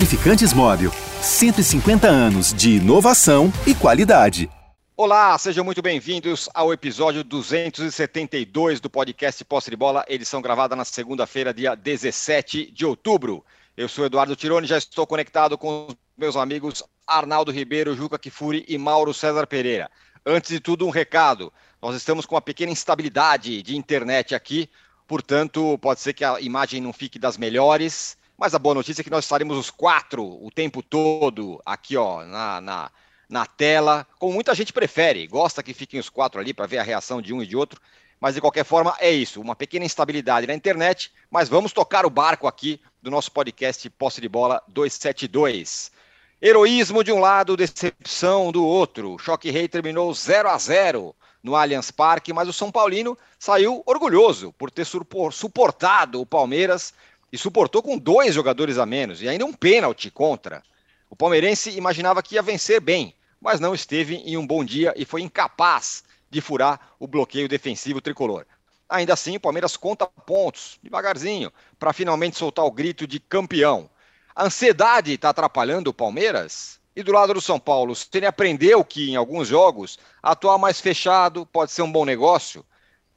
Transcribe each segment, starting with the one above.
Lubrificantes Móvel. 150 anos de inovação e qualidade. Olá, sejam muito bem-vindos ao episódio 272 do podcast Posse de Bola, edição gravada na segunda-feira, dia 17 de outubro. Eu sou Eduardo Tironi, já estou conectado com os meus amigos Arnaldo Ribeiro, Juca Kifuri e Mauro César Pereira. Antes de tudo, um recado. Nós estamos com uma pequena instabilidade de internet aqui, portanto, pode ser que a imagem não fique das melhores. Mas a boa notícia é que nós estaremos os quatro o tempo todo aqui, ó, na, na, na tela, como muita gente prefere, gosta que fiquem os quatro ali para ver a reação de um e de outro. Mas de qualquer forma, é isso, uma pequena instabilidade na internet, mas vamos tocar o barco aqui do nosso podcast Posse de Bola 272. Heroísmo de um lado, decepção do outro. Choque Rei terminou 0 a 0 no Allianz Parque, mas o São Paulino saiu orgulhoso por ter suportado o Palmeiras e suportou com dois jogadores a menos e ainda um pênalti contra. O palmeirense imaginava que ia vencer bem, mas não esteve em um bom dia e foi incapaz de furar o bloqueio defensivo tricolor. Ainda assim, o Palmeiras conta pontos, devagarzinho, para finalmente soltar o grito de campeão. A ansiedade está atrapalhando o Palmeiras? E do lado do São Paulo, se aprendeu que em alguns jogos atuar mais fechado pode ser um bom negócio,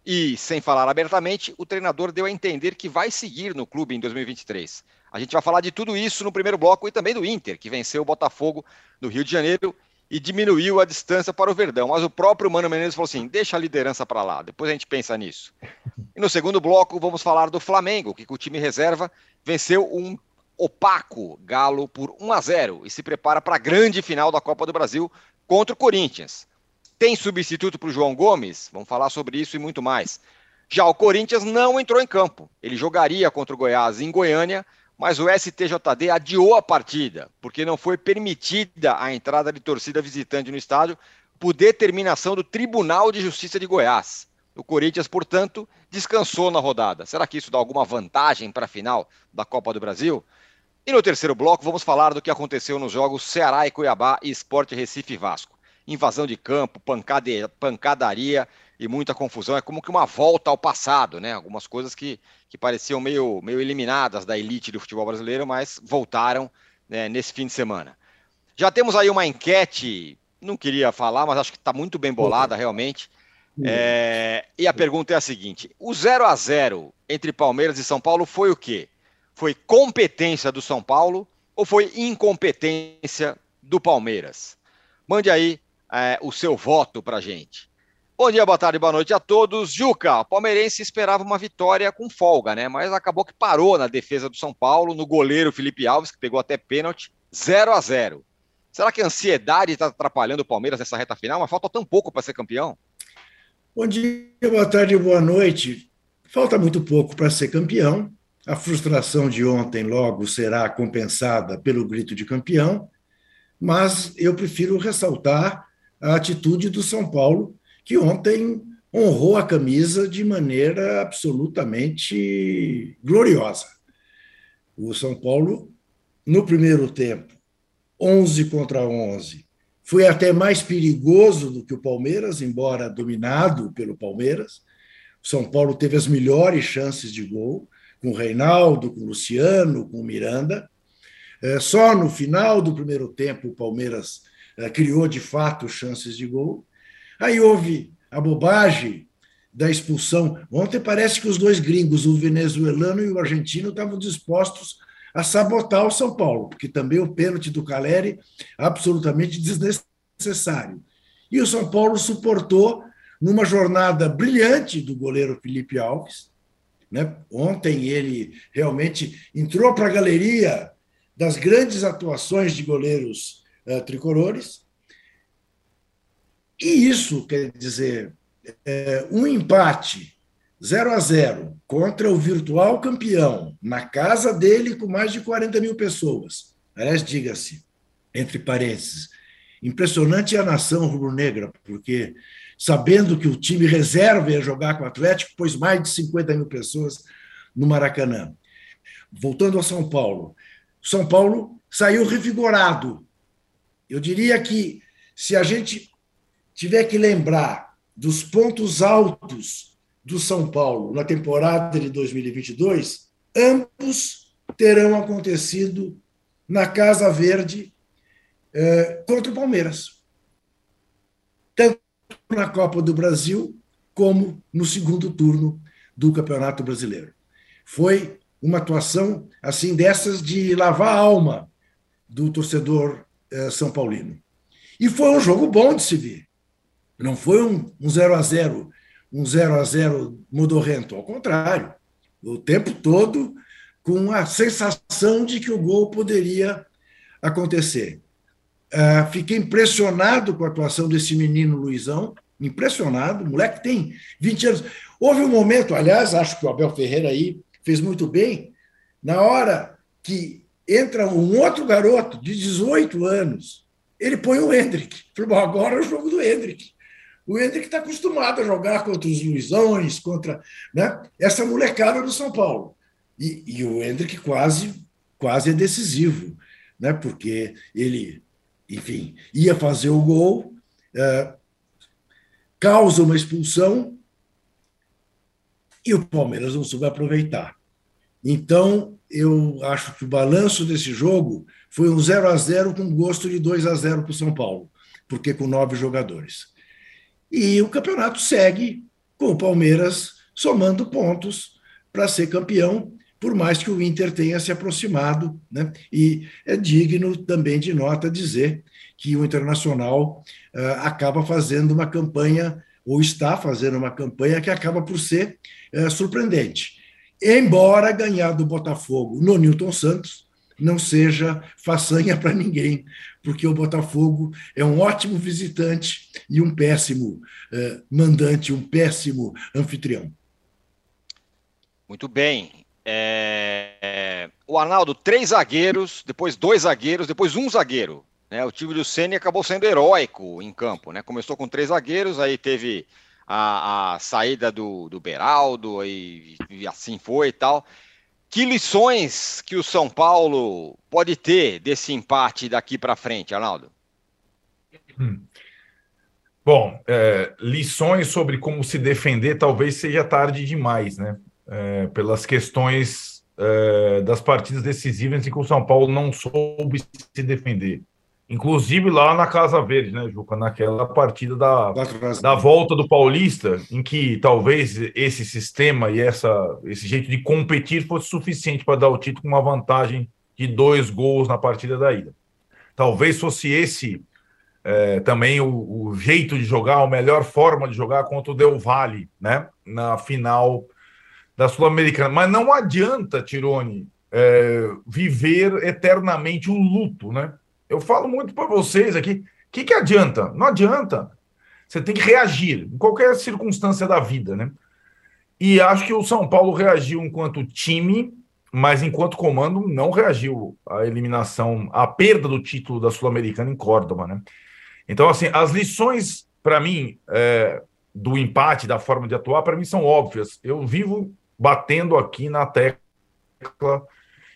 e, sem falar abertamente, o treinador deu a entender que vai seguir no clube em 2023. A gente vai falar de tudo isso no primeiro bloco e também do Inter, que venceu o Botafogo no Rio de Janeiro e diminuiu a distância para o Verdão. Mas o próprio Mano Menezes falou assim: deixa a liderança para lá, depois a gente pensa nisso. E no segundo bloco, vamos falar do Flamengo, que com o time reserva venceu um opaco Galo por 1 a 0 e se prepara para a grande final da Copa do Brasil contra o Corinthians. Tem substituto para o João Gomes? Vamos falar sobre isso e muito mais. Já o Corinthians não entrou em campo. Ele jogaria contra o Goiás em Goiânia, mas o STJD adiou a partida, porque não foi permitida a entrada de torcida visitante no estádio por determinação do Tribunal de Justiça de Goiás. O Corinthians, portanto, descansou na rodada. Será que isso dá alguma vantagem para a final da Copa do Brasil? E no terceiro bloco, vamos falar do que aconteceu nos jogos Ceará e Cuiabá e Esporte Recife e Vasco invasão de campo, pancade, pancadaria e muita confusão. É como que uma volta ao passado, né? Algumas coisas que, que pareciam meio, meio eliminadas da elite do futebol brasileiro, mas voltaram né, nesse fim de semana. Já temos aí uma enquete, não queria falar, mas acho que está muito bem bolada realmente. É, e a pergunta é a seguinte: o 0 a 0 entre Palmeiras e São Paulo foi o quê? Foi competência do São Paulo ou foi incompetência do Palmeiras? Mande aí é, o seu voto para gente. Bom dia, boa tarde, boa noite a todos. Juca, o palmeirense esperava uma vitória com folga, né? Mas acabou que parou na defesa do São Paulo, no goleiro Felipe Alves, que pegou até pênalti, 0 a 0 Será que a ansiedade está atrapalhando o Palmeiras nessa reta final? Mas falta tão pouco para ser campeão. Bom dia, boa tarde, boa noite. Falta muito pouco para ser campeão. A frustração de ontem logo será compensada pelo grito de campeão, mas eu prefiro ressaltar a atitude do São Paulo, que ontem honrou a camisa de maneira absolutamente gloriosa. O São Paulo, no primeiro tempo, 11 contra 11, foi até mais perigoso do que o Palmeiras, embora dominado pelo Palmeiras. O São Paulo teve as melhores chances de gol, com o Reinaldo, com o Luciano, com o Miranda. É, só no final do primeiro tempo o Palmeiras criou de fato chances de gol. Aí houve a bobagem da expulsão. Ontem parece que os dois gringos, o venezuelano e o argentino, estavam dispostos a sabotar o São Paulo, porque também o pênalti do Caleri absolutamente desnecessário. E o São Paulo suportou numa jornada brilhante do goleiro Felipe Alves. Né? Ontem ele realmente entrou para a galeria das grandes atuações de goleiros uh, tricolores. E isso quer dizer é, um empate 0 a 0 contra o virtual campeão, na casa dele, com mais de 40 mil pessoas. Aliás, diga-se, entre parênteses, impressionante a nação rubro-negra, porque sabendo que o time reserva ia jogar com o Atlético, pôs mais de 50 mil pessoas no Maracanã. Voltando ao São Paulo, São Paulo saiu revigorado eu diria que se a gente tiver que lembrar dos pontos altos do São Paulo na temporada de 2022, ambos terão acontecido na Casa Verde eh, contra o Palmeiras. Tanto na Copa do Brasil como no segundo turno do Campeonato Brasileiro. Foi uma atuação assim dessas de lavar a alma do torcedor são paulino. E foi um jogo bom de se ver. Não foi um, um 0 a 0 um 0 a 0 modorrento, ao contrário. O tempo todo com a sensação de que o gol poderia acontecer. Uh, fiquei impressionado com a atuação desse menino Luizão, impressionado, o moleque tem 20 anos. Houve um momento, aliás, acho que o Abel Ferreira aí fez muito bem, na hora que entra um outro garoto de 18 anos, ele põe o Hendrick. Falei, bom, agora é o jogo do Hendrick. O Hendrick está acostumado a jogar contra os Luizões, contra né, essa molecada do São Paulo. E, e, o Hendrick quase, quase é decisivo, né, porque ele, enfim, ia fazer o gol, é, causa uma expulsão e o Palmeiras não soube aproveitar. Então, eu acho que o balanço desse jogo foi um 0 a 0 com gosto de 2 a 0 para o São Paulo, porque com nove jogadores. E o campeonato segue com o Palmeiras somando pontos para ser campeão, por mais que o Inter tenha se aproximado. Né? E é digno também de nota dizer que o Internacional uh, acaba fazendo uma campanha, ou está fazendo uma campanha que acaba por ser uh, surpreendente embora ganhar do Botafogo no Newton Santos não seja façanha para ninguém, porque o Botafogo é um ótimo visitante e um péssimo eh, mandante, um péssimo anfitrião. Muito bem. É... O Arnaldo, três zagueiros, depois dois zagueiros, depois um zagueiro. Né? O time do Ceni acabou sendo heróico em campo. Né? Começou com três zagueiros, aí teve a, a saída do, do Beraldo e, e assim foi e tal. Que lições que o São Paulo pode ter desse empate daqui para frente, Arnaldo? Hum. Bom, é, lições sobre como se defender talvez seja tarde demais, né? É, pelas questões é, das partidas decisivas em que o São Paulo não soube se defender. Inclusive lá na Casa Verde, né, Juca? Naquela partida da, da volta do Paulista, em que talvez esse sistema e essa, esse jeito de competir fosse suficiente para dar o título com uma vantagem de dois gols na partida da ida. Talvez fosse esse é, também o, o, jeito de jogar, a melhor forma de jogar contra o Del Valle, né? Na final da Sul-Americana. Mas não adianta, Tirone, é, viver eternamente um luto, né? Eu falo muito para vocês aqui. O que, que adianta? Não adianta. Você tem que reagir em qualquer circunstância da vida, né? E acho que o São Paulo reagiu enquanto time, mas enquanto comando não reagiu à eliminação, à perda do título da Sul-Americana em Córdoba, né? Então, assim, as lições, para mim, é, do empate, da forma de atuar, para mim são óbvias. Eu vivo batendo aqui na tecla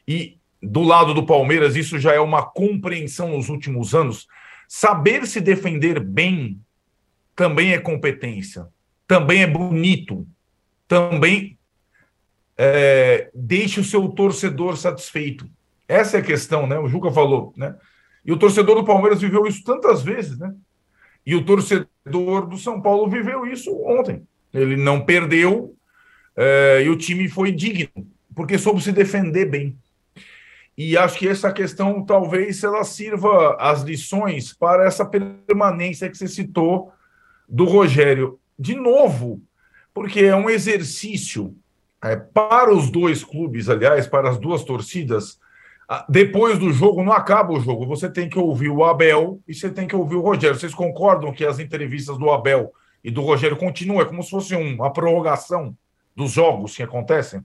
e do lado do Palmeiras, isso já é uma compreensão nos últimos anos. Saber se defender bem também é competência, também é bonito, também é, deixa o seu torcedor satisfeito. Essa é a questão, né? O Juca falou, né? E o torcedor do Palmeiras viveu isso tantas vezes, né? E o torcedor do São Paulo viveu isso ontem. Ele não perdeu é, e o time foi digno, porque soube se defender bem. E acho que essa questão talvez ela sirva as lições para essa permanência que você citou do Rogério. De novo, porque é um exercício é, para os dois clubes, aliás, para as duas torcidas. Depois do jogo, não acaba o jogo. Você tem que ouvir o Abel e você tem que ouvir o Rogério. Vocês concordam que as entrevistas do Abel e do Rogério continuam? É como se fosse uma prorrogação dos jogos que acontecem?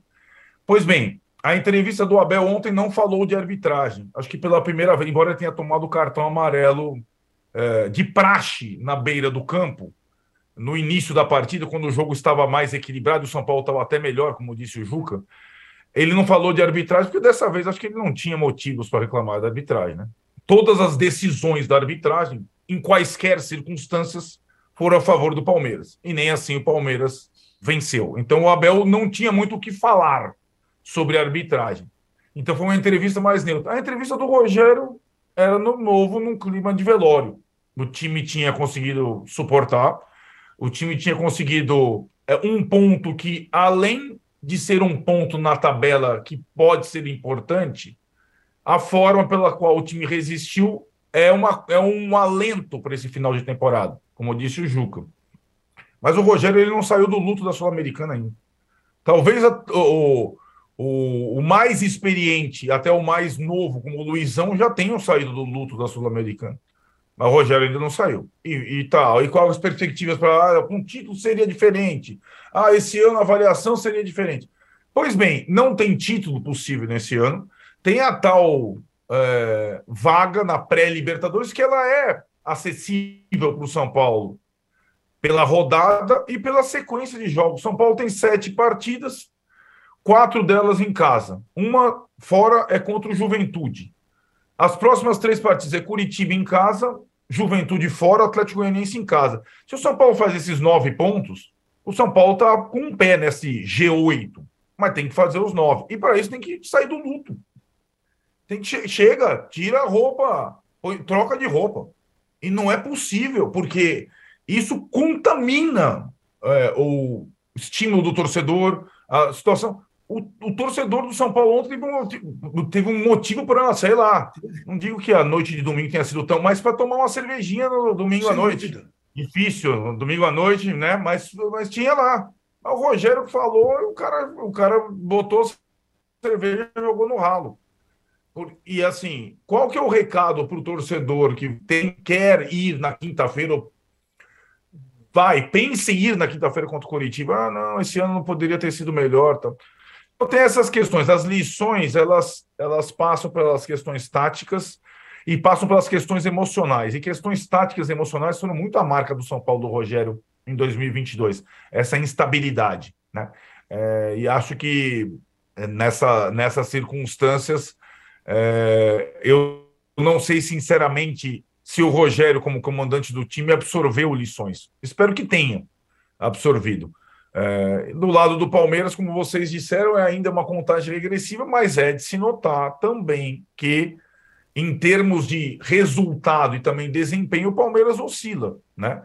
Pois bem, a entrevista do Abel ontem não falou de arbitragem. Acho que pela primeira vez, embora ele tenha tomado o cartão amarelo é, de praxe na beira do campo, no início da partida, quando o jogo estava mais equilibrado, o São Paulo estava até melhor, como disse o Juca, ele não falou de arbitragem, porque dessa vez acho que ele não tinha motivos para reclamar da arbitragem. Né? Todas as decisões da arbitragem, em quaisquer circunstâncias, foram a favor do Palmeiras. E nem assim o Palmeiras venceu. Então o Abel não tinha muito o que falar sobre arbitragem. Então foi uma entrevista mais neutra. A entrevista do Rogério era no novo, num clima de velório. O time tinha conseguido suportar, o time tinha conseguido é, um ponto que, além de ser um ponto na tabela que pode ser importante, a forma pela qual o time resistiu é, uma, é um alento para esse final de temporada, como disse o Juca. Mas o Rogério ele não saiu do luto da Sul-Americana ainda. Talvez a, o, o, o, mais experiente, até o mais novo, como o Luizão, já tenham saído do luto da Sul-Americana. Mas o Rogério ainda não saiu. E, e tal. E quais as perspectivas para. Ah, um título seria diferente. Ah, esse ano a avaliação seria diferente. Pois bem, não tem título possível nesse ano. Tem a tal é, vaga na pré-Libertadores que ela é acessível para o São Paulo pela rodada e pela sequência de jogos. São Paulo tem sete partidas, quatro delas em casa. Uma fora é contra o Juventude. As próximas três partidas é Curitiba em casa, Juventude fora, Atlético Goianiense em casa. Se o São Paulo faz esses nove pontos, o São Paulo está com um pé nesse G8, mas tem que fazer os nove. E para isso tem que sair do luto. Tem que chega, tira a roupa, troca de roupa. E não é possível, porque isso contamina é, o estímulo do torcedor, a situação. O, o, torcedor do São Paulo ontem teve um, teve um motivo para, sei lá, não digo que a noite de domingo tenha sido tão, mas para tomar uma cervejinha no domingo Sem à noite. Dúvida. Difícil, domingo à noite, né? Mas, mas tinha lá. O Rogério falou, o cara, o cara botou cerveja e jogou no ralo. E assim, qual que é o recado para o torcedor que tem, quer ir na quinta-feira vai, pense em ir na quinta-feira contra o Curitiba. Ah, não, esse ano não poderia ter sido melhor. Tá? Tem essas questões. As lições, elas, elas passam pelas questões táticas e passam pelas questões emocionais. E questões táticas e emocionais foram muito a marca do São Paulo do Rogério em 2022. Essa instabilidade, né? É, e acho que é, nessa, nessas circunstâncias, é, eu não sei sinceramente se o Rogério, como comandante do time, absorveu lições. Espero que tenha absorvido. É, do lado do Palmeiras, como vocês disseram, é ainda uma contagem regressiva, mas é de se notar também que, em termos de resultado e também desempenho, o Palmeiras oscila. Né?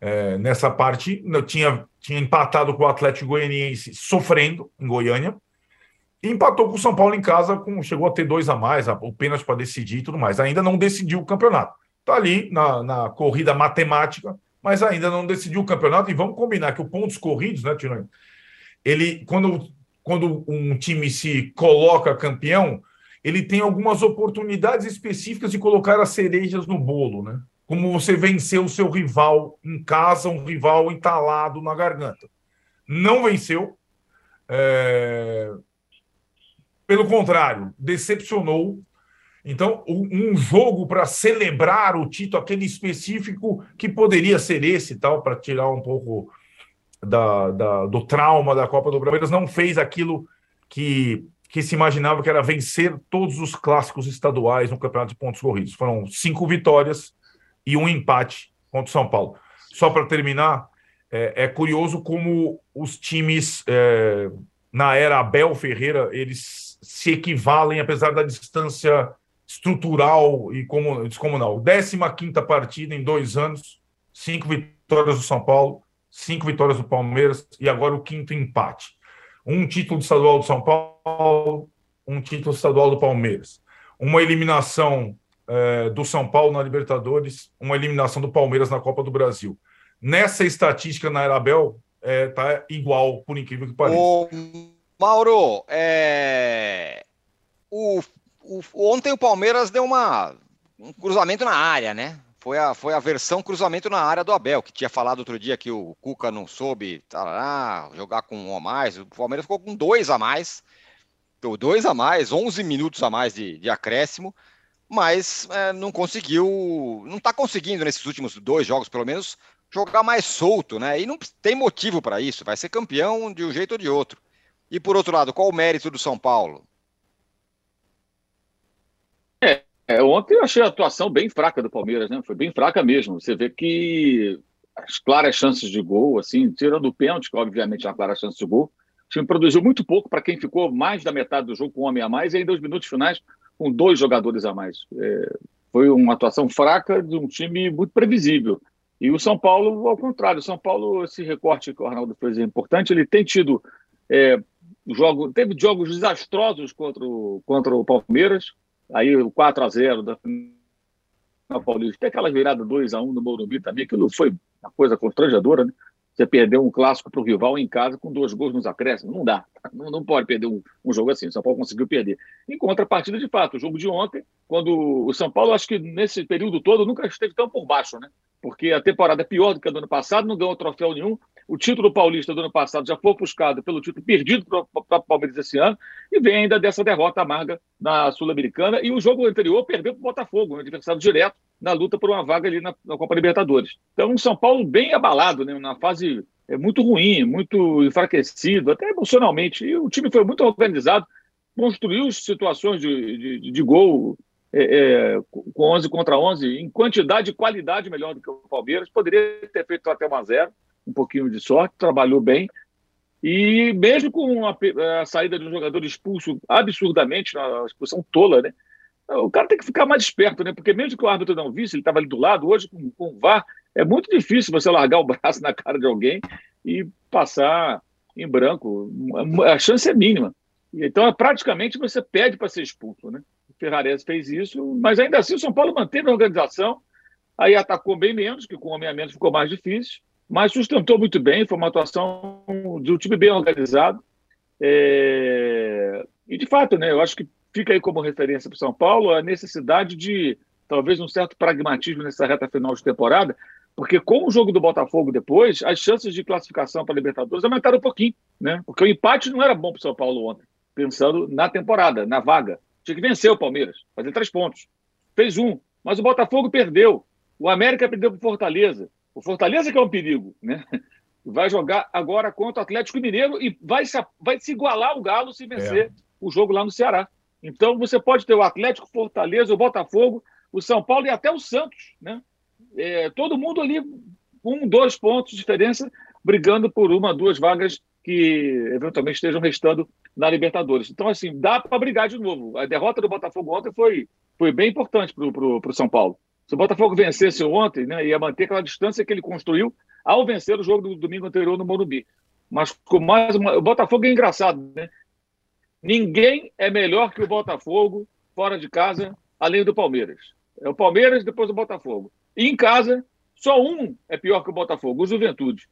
É, nessa parte, tinha, tinha empatado com o Atlético Goianiense sofrendo em Goiânia, e empatou com o São Paulo em casa, com, chegou a ter dois a mais, o pênalti para decidir e tudo mais. Ainda não decidiu o campeonato está ali na, na corrida matemática, mas ainda não decidiu o campeonato. E vamos combinar que o pontos corridos, né, Tironi? Ele, quando, quando um time se coloca campeão, ele tem algumas oportunidades específicas de colocar as cerejas no bolo, né? Como você vencer o seu rival em casa, um rival entalado na garganta. Não venceu. É... Pelo contrário, decepcionou então, um jogo para celebrar o título, aquele específico que poderia ser esse tal, para tirar um pouco da, da, do trauma da Copa do Brasil, não fez aquilo que, que se imaginava que era vencer todos os clássicos estaduais no Campeonato de Pontos Corridos. Foram cinco vitórias e um empate contra o São Paulo. Só para terminar, é, é, curioso como os times é, na era Abel Ferreira eles se equivalem, apesar da distância estrutural e descomunal. 15 partida em dois anos, cinco vitórias do São Paulo, cinco vitórias do Palmeiras e agora o quinto empate. Um título estadual do São Paulo, um título estadual do Palmeiras. Uma eliminação é, do São Paulo na Libertadores, uma eliminação do Palmeiras na Copa do Brasil. Nessa estatística na Arabel, é, tá igual, por incrível que pareça. Ô, Mauro, é... o o, ontem o Palmeiras deu uma, um cruzamento na área, né? Foi a, foi a versão cruzamento na área do Abel, que tinha falado outro dia que o Cuca não soube tarará, jogar com um a mais. O Palmeiras ficou com dois a mais, dois a mais, 11 minutos a mais de, de acréscimo, mas é, não conseguiu, não está conseguindo nesses últimos dois jogos, pelo menos, jogar mais solto, né? E não tem motivo para isso, vai ser campeão de um jeito ou de outro. E por outro lado, qual o mérito do São Paulo? É, ontem eu achei a atuação bem fraca do Palmeiras, né? Foi bem fraca mesmo. Você vê que as claras chances de gol, assim, tirando o pênalti, que obviamente é uma clara chance de gol, time produziu muito pouco para quem ficou mais da metade do jogo com um homem a mais e ainda os minutos finais com dois jogadores a mais. É, foi uma atuação fraca de um time muito previsível. E o São Paulo, ao contrário, o São Paulo, esse recorte que o Arnaldo fez é importante, ele tem tido é, jogo, teve jogos desastrosos contra o, contra o Palmeiras, aí o 4 a 0 da Paulista, tem aquela virada 2 a 1 no Morumbi também, aquilo foi uma coisa constrangedora, né? Você perdeu um clássico para o rival em casa com dois gols nos acréscimos. Não dá. Não, não pode perder um, um, jogo assim. O São Paulo conseguiu perder. Em contrapartida, de fato, o jogo de ontem, quando o São Paulo, acho que nesse período todo, nunca esteve tão por baixo, né? Porque a temporada é pior do que a do ano passado, não ganhou troféu nenhum. O título paulista do ano passado já foi buscado pelo título perdido para o Palmeiras esse ano e vem ainda dessa derrota amarga na Sul-Americana. E o jogo anterior perdeu para o Botafogo, um adversário direto na luta por uma vaga ali na, na Copa Libertadores. Então, um São Paulo bem abalado, né, na fase é, muito ruim, muito enfraquecido, até emocionalmente. E o time foi muito organizado, construiu situações de, de, de gol é, é, com 11 contra 11, em quantidade e qualidade melhor do que o Palmeiras. Poderia ter feito até 1 a 0 um pouquinho de sorte, trabalhou bem. E mesmo com a, a saída de um jogador expulso absurdamente, uma expulsão tola, né? O cara tem que ficar mais esperto, né? Porque mesmo que o árbitro não visse, ele estava ali do lado, hoje com, com o VAR, é muito difícil você largar o braço na cara de alguém e passar em branco. A chance é mínima. Então, praticamente, você pede para ser expulso, né? O Ferrarese fez isso, mas ainda assim o São Paulo manteve a organização, aí atacou bem menos, que com o homem a menos ficou mais difícil, mas sustentou muito bem, foi uma atuação de um time bem organizado. É... E, de fato, né, eu acho que fica aí como referência para o São Paulo a necessidade de talvez um certo pragmatismo nessa reta final de temporada, porque com o jogo do Botafogo depois, as chances de classificação para a Libertadores aumentaram um pouquinho, né? Porque o empate não era bom para o São Paulo ontem, pensando na temporada, na vaga. Tinha que vencer o Palmeiras, fazer três pontos. Fez um, mas o Botafogo perdeu. O América perdeu para o Fortaleza. O Fortaleza que é um perigo, né? Vai jogar agora contra o Atlético Mineiro e vai se, vai se igualar ao Galo se vencer é. o jogo lá no Ceará. Então você pode ter o Atlético, Fortaleza, o Botafogo, o São Paulo e até o Santos, né? É, todo mundo ali um, dois pontos de diferença, brigando por uma, duas vagas que eventualmente estejam restando na Libertadores. Então, assim, dá para brigar de novo. A derrota do Botafogo ontem foi, foi bem importante para o São Paulo. Se o Botafogo vencesse ontem, né, ia manter aquela distância que ele construiu ao vencer o jogo do domingo anterior no Morumbi. Mas com mais uma... o Botafogo é engraçado, né? Ninguém é melhor que o Botafogo fora de casa, além do Palmeiras. É o Palmeiras, depois o Botafogo. E em casa, só um é pior que o Botafogo, o Juventude.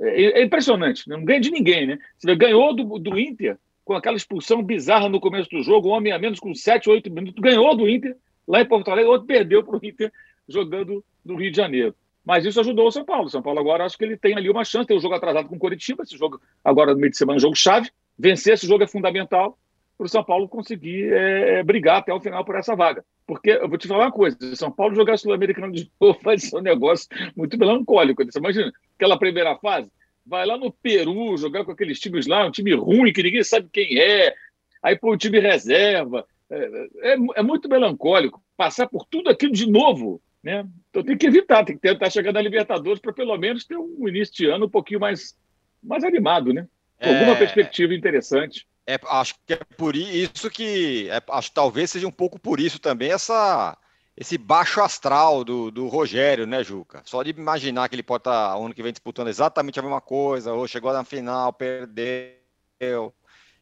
É, é impressionante, não ganha de ninguém, né? Você ganhou do, do Inter com aquela expulsão bizarra no começo do jogo, um homem a menos com 7, 8 minutos, ganhou do Inter lá em Porto Alegre, outro perdeu para o Inter jogando no Rio de Janeiro. Mas isso ajudou o São Paulo. O São Paulo agora acho que ele tem ali uma chance. Tem um jogo atrasado com o Coritiba, esse jogo agora no meio de semana, um jogo chave. Vencer esse jogo é fundamental para o São Paulo conseguir é, é, brigar até o final por essa vaga. Porque eu vou te falar uma coisa: se São Paulo jogar Sul-Americano de novo vai ser um negócio muito melancólico. Você imagina aquela primeira fase? Vai lá no Peru jogar com aqueles times lá, um time ruim que ninguém sabe quem é, aí põe o time reserva. É, é, é muito melancólico passar por tudo aquilo de novo. Né? Então tem que evitar, tem que tentar chegar na Libertadores para pelo menos ter um início de ano um pouquinho mais, mais animado, né? Com alguma é. perspectiva interessante. É, acho que é por isso que. É, acho talvez seja um pouco por isso também essa, esse baixo astral do, do Rogério, né, Juca? Só de imaginar que ele pode estar tá, ano que vem disputando exatamente a mesma coisa, ou chegou na final, perdeu,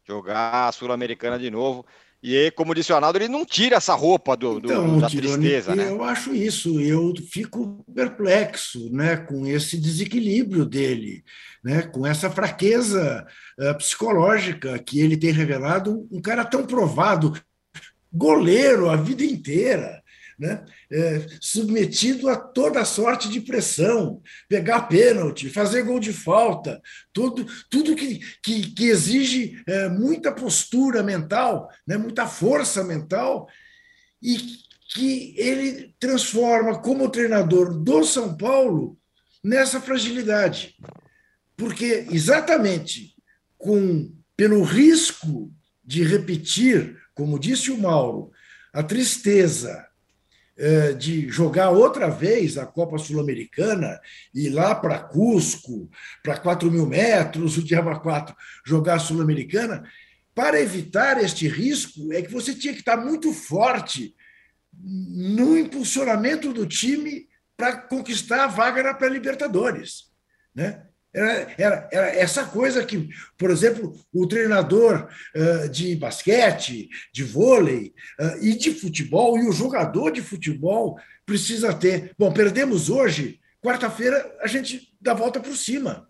jogar a Sul-Americana de novo. E aí, como disse o Arnaldo, ele não tira essa roupa do, então, da Tirone, tristeza, né? Eu acho isso, eu fico perplexo né, com esse desequilíbrio dele, né, com essa fraqueza uh, psicológica que ele tem revelado. Um cara tão provado, goleiro a vida inteira, né? É, submetido a toda sorte de pressão, pegar pênalti, fazer gol de falta, tudo, tudo que, que, que exige é, muita postura mental, né? muita força mental, e que ele transforma como treinador do São Paulo nessa fragilidade. Porque exatamente com pelo risco de repetir, como disse o Mauro, a tristeza, de jogar outra vez a Copa Sul-Americana, ir lá para Cusco, para 4 mil metros, o Diaba 4, jogar a Sul-Americana, para evitar este risco, é que você tinha que estar muito forte no impulsionamento do time para conquistar a vaga na pré-Libertadores. Né? Era, era, era, essa coisa que, por exemplo, o treinador uh, de basquete, de vôlei uh, e de futebol, e o jogador de futebol precisa ter. Bom, perdemos hoje, quarta-feira a gente dá volta por cima.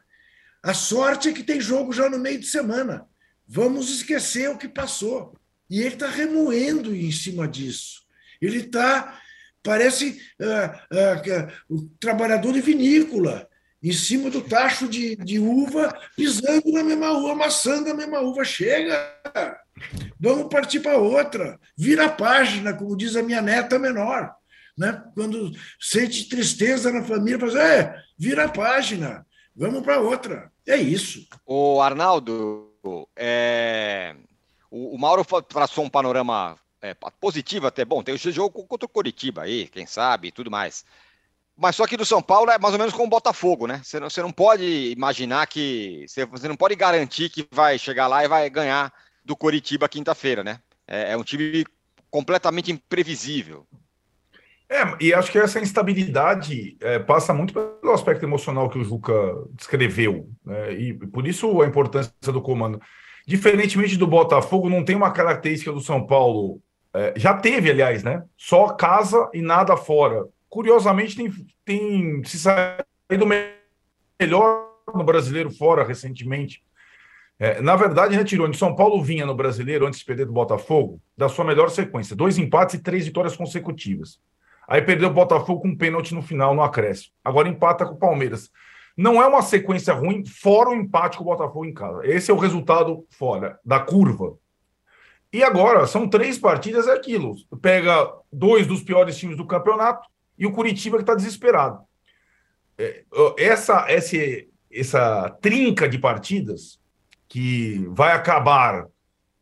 A sorte é que tem jogo já no meio de semana. Vamos esquecer o que passou. E ele está remoendo em cima disso. Ele está, parece uh, o trabalhador de vinícola em cima do tacho de, de uva, pisando na mesma uva, amassando a mesma uva. Chega! Vamos partir para outra. Vira a página, como diz a minha neta menor. Né? Quando sente tristeza na família, fala assim, é, vira a página, vamos para outra. É isso. O Arnaldo, é... o, Mauro traçou um panorama é, positivo até. Bom, tem o jogo contra o Coritiba aí, quem sabe, e tudo mais. Mas só que do São Paulo é mais ou menos como o Botafogo, né? Você não, você não pode imaginar que. Você não pode garantir que vai chegar lá e vai ganhar do Coritiba quinta-feira, né? É, é, um time completamente imprevisível. É, e acho que essa instabilidade é, passa muito pelo aspecto emocional que o Juca descreveu, né? E por isso a importância do comando. Diferentemente do Botafogo, não tem uma característica do São Paulo. É, já teve, aliás, né? Só casa e nada fora curiosamente, tem, tem se saído melhor no brasileiro fora recentemente. É, na verdade, né, Tirone, São Paulo vinha no brasileiro, antes de perder do Botafogo, da sua melhor sequência: dois empates e três vitórias consecutivas. Aí perdeu o Botafogo com um pênalti no final, no acréscimo. Agora empata com o Palmeiras. Não é uma sequência ruim, fora o empate com o Botafogo em casa. Esse é o resultado fora da curva. E agora, são três partidas, é aquilo. Pega dois dos piores times do campeonato, e o Curitiba que está desesperado. É, essa, essa, essa trinca de partidas que vai acabar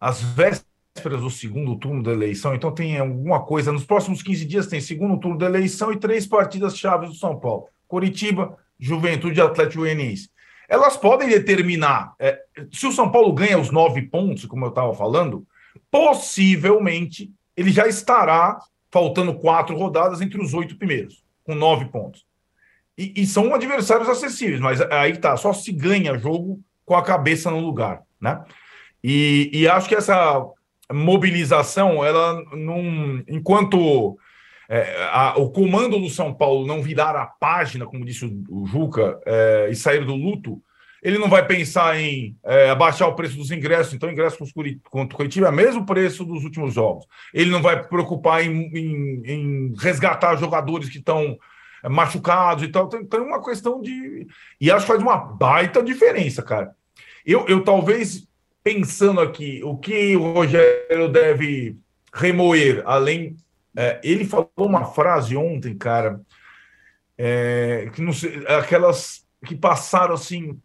às vésperas do segundo turno da eleição, então tem alguma coisa, nos próximos 15 dias tem segundo turno da eleição e três partidas chaves do São Paulo. Curitiba, Juventude e Atlético Goianiense. Elas podem determinar, é, se o São Paulo ganha os nove pontos, como eu estava falando, possivelmente ele já estará faltando quatro rodadas entre os oito primeiros, com nove pontos. E, e são adversários acessíveis, mas aí tá, só se ganha jogo com a cabeça no lugar, né? E, e acho que essa mobilização, ela não. Enquanto é, a, o comando do São Paulo não virar a página, como disse o, o Juca, é, e sair do luto, ele não vai pensar em é, abaixar o preço dos ingressos, então ingresso contra o Curitiba é o mesmo preço dos últimos jogos. Ele não vai preocupar em, em, em resgatar jogadores que estão é, machucados e tal. Então é uma questão de. E acho que faz uma baita diferença, cara. Eu, eu talvez pensando aqui, o que o Rogério deve remoer, além. É, ele falou uma frase ontem, cara, é, que não sei, aquelas que passaram assim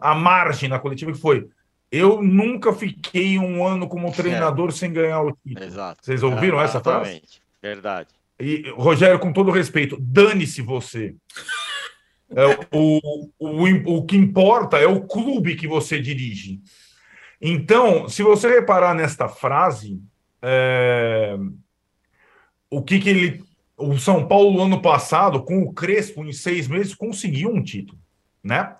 a, margem na coletiva que foi. Eu nunca fiquei um ano como treinador é. sem ganhar o título. Exato. Vocês ouviram essa frase? Verdade. E, Rogério, com todo respeito, dane-se você. É, o, o, o que importa é o clube que você dirige. Então, se você reparar nesta frase, é, o que, que ele. O São Paulo, ano passado, com o Crespo, em seis meses, conseguiu um título, né?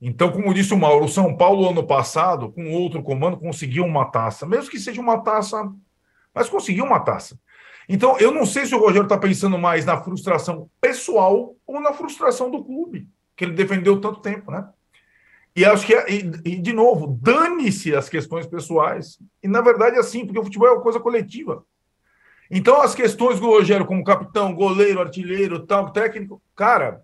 Então, como disse o Mauro, o São Paulo, ano passado, com outro comando, conseguiu uma taça, mesmo que seja uma taça, mas conseguiu uma taça. Então, eu não sei se o Rogério está pensando mais na frustração pessoal ou na frustração do clube, que ele defendeu tanto tempo, né? E acho que, é, e, e de novo, dane-se as questões pessoais. E na verdade é assim, porque o futebol é uma coisa coletiva. Então, as questões do Rogério como capitão, goleiro, artilheiro, tal, técnico, cara,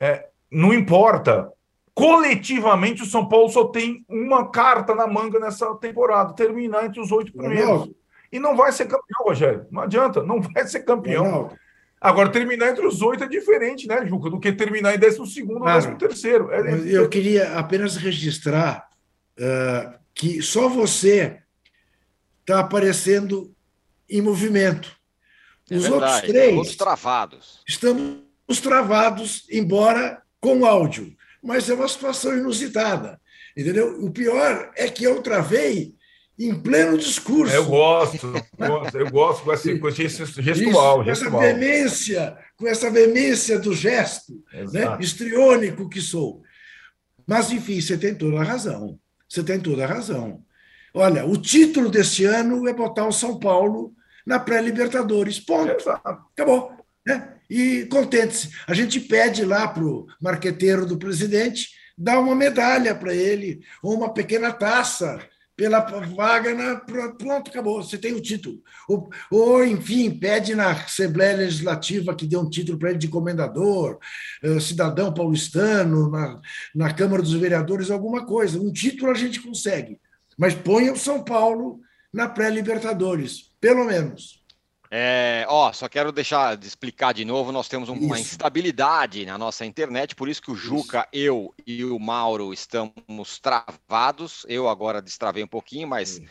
é, não importa coletivamente o São Paulo só tem uma carta na manga nessa temporada, terminar entre os oito primeiros. E não vai ser campeão, Rogério. Não adianta, não vai ser campeão. Agora, terminar entre os oito é diferente, né, Juca, do que terminar em décimo segundo ou décimo terceiro. É, é... Eu queria apenas registrar uh, que só você está aparecendo em movimento. É Os verdade, outros três. Todos travados. Estamos travados, embora com áudio. Mas é uma situação inusitada. Entendeu? O pior é que eu travei em pleno discurso. Eu gosto, eu gosto com esse, com esse gestual. Isso, com essa veemência, com essa veemência do gesto, né? histriônico que sou. Mas, enfim, você tem toda a razão. Você tem toda a razão. Olha, o título desse ano é botar o São Paulo na pré-Libertadores. Ponto. Acabou. Né? E contente-se. A gente pede lá para o marqueteiro do presidente dar uma medalha para ele, ou uma pequena taça pela vaga na. Pronto, acabou, você tem o título. Ou, ou, enfim, pede na Assembleia Legislativa que dê um título para ele de comendador, eh, cidadão paulistano, na, na Câmara dos Vereadores, alguma coisa. Um título a gente consegue. Mas ponha o São Paulo na pré-Libertadores, pelo menos. É, ó, só quero deixar de explicar de novo, nós temos uma isso. instabilidade na nossa internet, por isso que o Juca, isso. eu e o Mauro estamos travados. Eu agora destravei um pouquinho, mas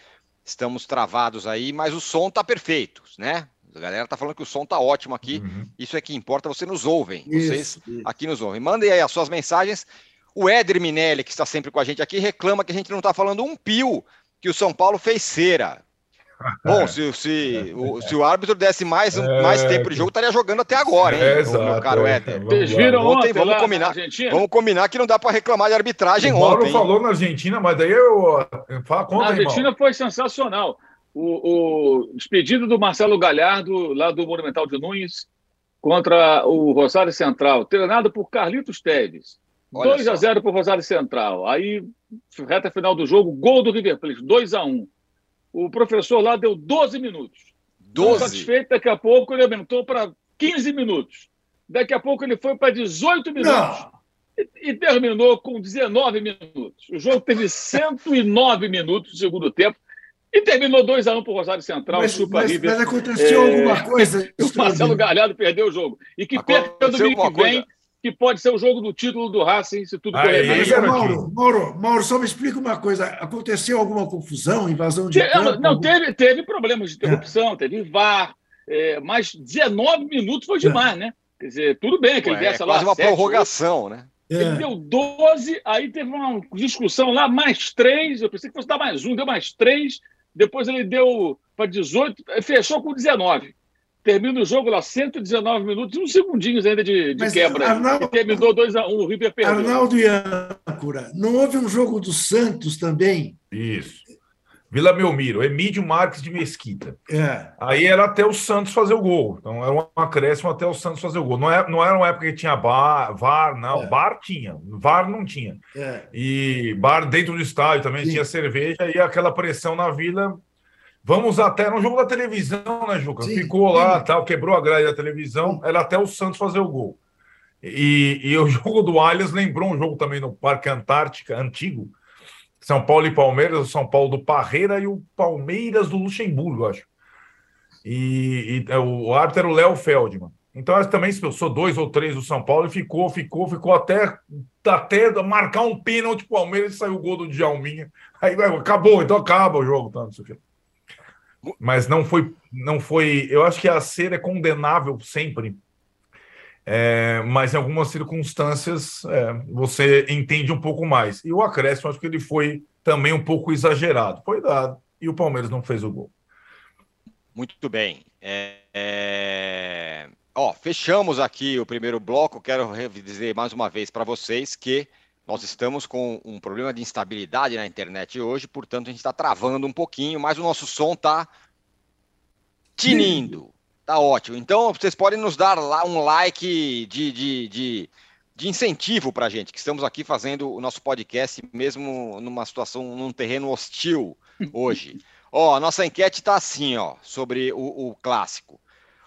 estamos travados aí, mas o som tá perfeito, né? A galera tá falando que o som tá ótimo aqui. Uhum. Isso é que importa, vocês nos ouvem. Isso, vocês aqui nos ouvem. Mandem aí as suas mensagens. O Éder Minelli, que está sempre com a gente aqui, reclama que a gente não está falando um pio que o São Paulo fez cera. Bom, se, se, o, se o árbitro desse mais, é, mais tempo de jogo, estaria jogando até agora, hein, é, exato, meu caro é. Éder. Vocês viram ontem, vamos combinar, vamos combinar que não dá para reclamar de arbitragem o Mauro ontem. falou na Argentina, mas daí eu... Fala, conta, a Argentina irmão. foi sensacional. O, o despedido do Marcelo Galhardo, lá do Monumental de Nunes, contra o Rosário Central, treinado por Carlitos Teves. 2 a 0 para o Rosário Central. Aí, reta final do jogo, gol do River Plate, 2 a 1 o professor lá deu 12 minutos. 12? Satisfeito, daqui a pouco ele aumentou para 15 minutos. Daqui a pouco ele foi para 18 minutos. E, e, terminou com 19 minutos. O jogo teve 109 minutos no segundo tempo. E terminou 2 a 1 para o Rosário Central. Mas, mas, mas aconteceu é... alguma coisa. o Marcelo Galhardo perdeu o jogo. E que perca domingo que vem que pode ser o jogo do título do Racing, se tudo correr bem. Mas, Mauro, Mauro, Mauro, só me explica uma coisa. Aconteceu alguma confusão, invasão de campo? Não, teve, teve problemas de interrupção, é. teve VAR, é, mas 19 minutos foi demais, é. né? Quer dizer, tudo bem que ele desse é, lá. Quase uma 7, prorrogação, 8, né? Ele é. deu 12, aí teve uma discussão lá, mais 3. Eu pensei que fosse dar mais um, deu mais 3. Depois ele deu para 18, fechou com 19 termina o jogo lá, 119 minutos, uns segundinhos ainda de, de quebra. Arnaldo, terminou 2x1, um, o River perdeu. Arnaldo e Âncora, não houve um jogo do Santos também? Isso. Vila Belmiro, Emílio Marques de Mesquita. É. Aí era até o Santos fazer o gol. Então era um acréscimo até o Santos fazer o gol. Não, é, não era uma época que tinha bar, VAR, não. É. Bar tinha, VAR não tinha. É. E bar dentro do estádio também Sim. tinha cerveja e aquela pressão na Vila Vamos até no jogo da televisão, né, Juca? Sim, Ficou lá, tal, quebrou a grade da televisão, era até o Santos fazer o gol. E, e o jogo do Allianz lembrou um jogo também no Parque Antártica, antigo. São Paulo e Palmeiras, o São Paulo do Parreira e o Palmeiras do Luxemburgo, acho. E, e é, o árbitro era o Léo Feldman. Então, também expulsou dois ou três do São Paulo e ficou, ficou, ficou até, até marcar um pênalti pro Palmeiras e saiu o gol do Djalminha. Aí acabou, então acaba o jogo. Tá, não sei o que mas não foi, não foi. Eu acho que a ser é condenável sempre, é, mas em algumas circunstâncias é, você entende um pouco mais. E o acréscimo, acho que ele foi também um pouco exagerado. Foi dado e o Palmeiras não fez o gol. Muito bem. É, é... Ó, fechamos aqui o primeiro bloco. Quero dizer mais uma vez para vocês que nós estamos com um problema de instabilidade na internet hoje, portanto a gente está travando um pouquinho, mas o nosso som está tinindo. Tá ótimo. Então vocês podem nos dar lá um like de, de, de, de incentivo para a gente, que estamos aqui fazendo o nosso podcast, mesmo numa situação, num terreno hostil hoje. ó, a nossa enquete está assim, ó, sobre o, o clássico.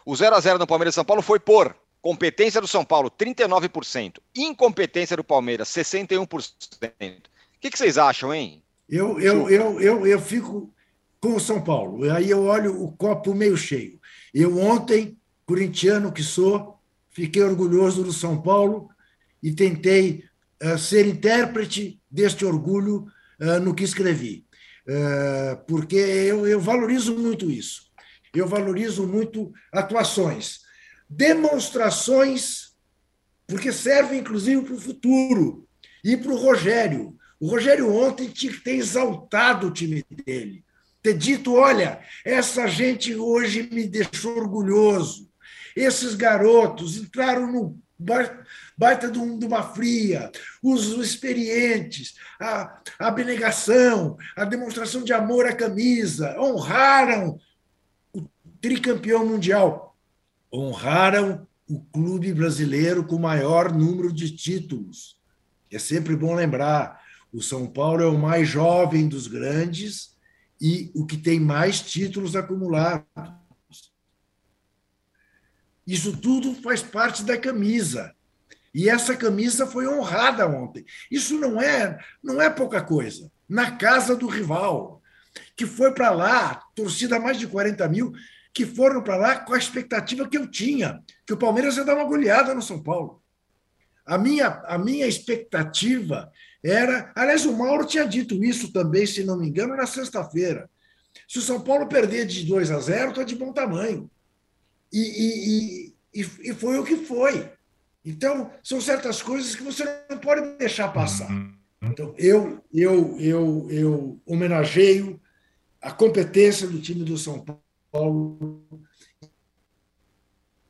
O 0 a 0 no Palmeiras São Paulo foi por Competência do São Paulo, 39%. Incompetência do Palmeiras, 61%. O que, que vocês acham, hein? Eu, eu, eu, eu, eu fico com o São Paulo. Aí eu olho o copo meio cheio. Eu ontem, corintiano que sou, fiquei orgulhoso do São Paulo e tentei uh, ser intérprete deste orgulho uh, no que escrevi. Uh, porque eu, eu valorizo muito isso. eu valorizo muito atuações. Demonstrações, porque servem inclusive para o futuro. E para o Rogério. O Rogério ontem tinha que ter exaltado o time dele. Ter dito: olha, essa gente hoje me deixou orgulhoso. Esses garotos entraram no baita de, uma fria, os experientes, a, a abnegação, a demonstração de amor à camisa, honraram o tricampeão mundial, honraram o clube brasileiro com o maior número de títulos. É sempre bom lembrar: o São Paulo é o mais jovem dos grandes e o que tem mais títulos acumulados. Isso tudo faz parte da camisa. E essa camisa foi honrada ontem. Isso não é, não é pouca coisa. Na casa do rival, que foi para lá, torcida mais de 40 mil, que foram para lá com a expectativa que eu tinha, que o Palmeiras ia dar uma goleada no São Paulo. A minha, a minha expectativa era. Aliás, o Mauro tinha dito isso também, se não me engano, na sexta-feira. Se o São Paulo perder de 2 a 0, está de bom tamanho. E, e, e, e foi o que foi. Então, são certas coisas que você não pode deixar passar. Uhum. Então, eu, eu, eu, eu homenageio a competência do time do São Paulo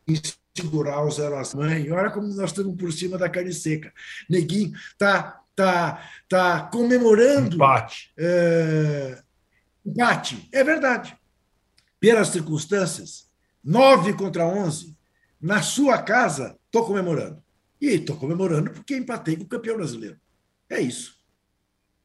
em segurar o zero a mãe. Olha como nós estamos por cima da carne seca. Neguinho está tá, tá comemorando. Empate. É, empate. É verdade. Pelas circunstâncias, 9 contra 11, na sua casa, estou comemorando. E estou comemorando porque empatei com o campeão brasileiro. É isso.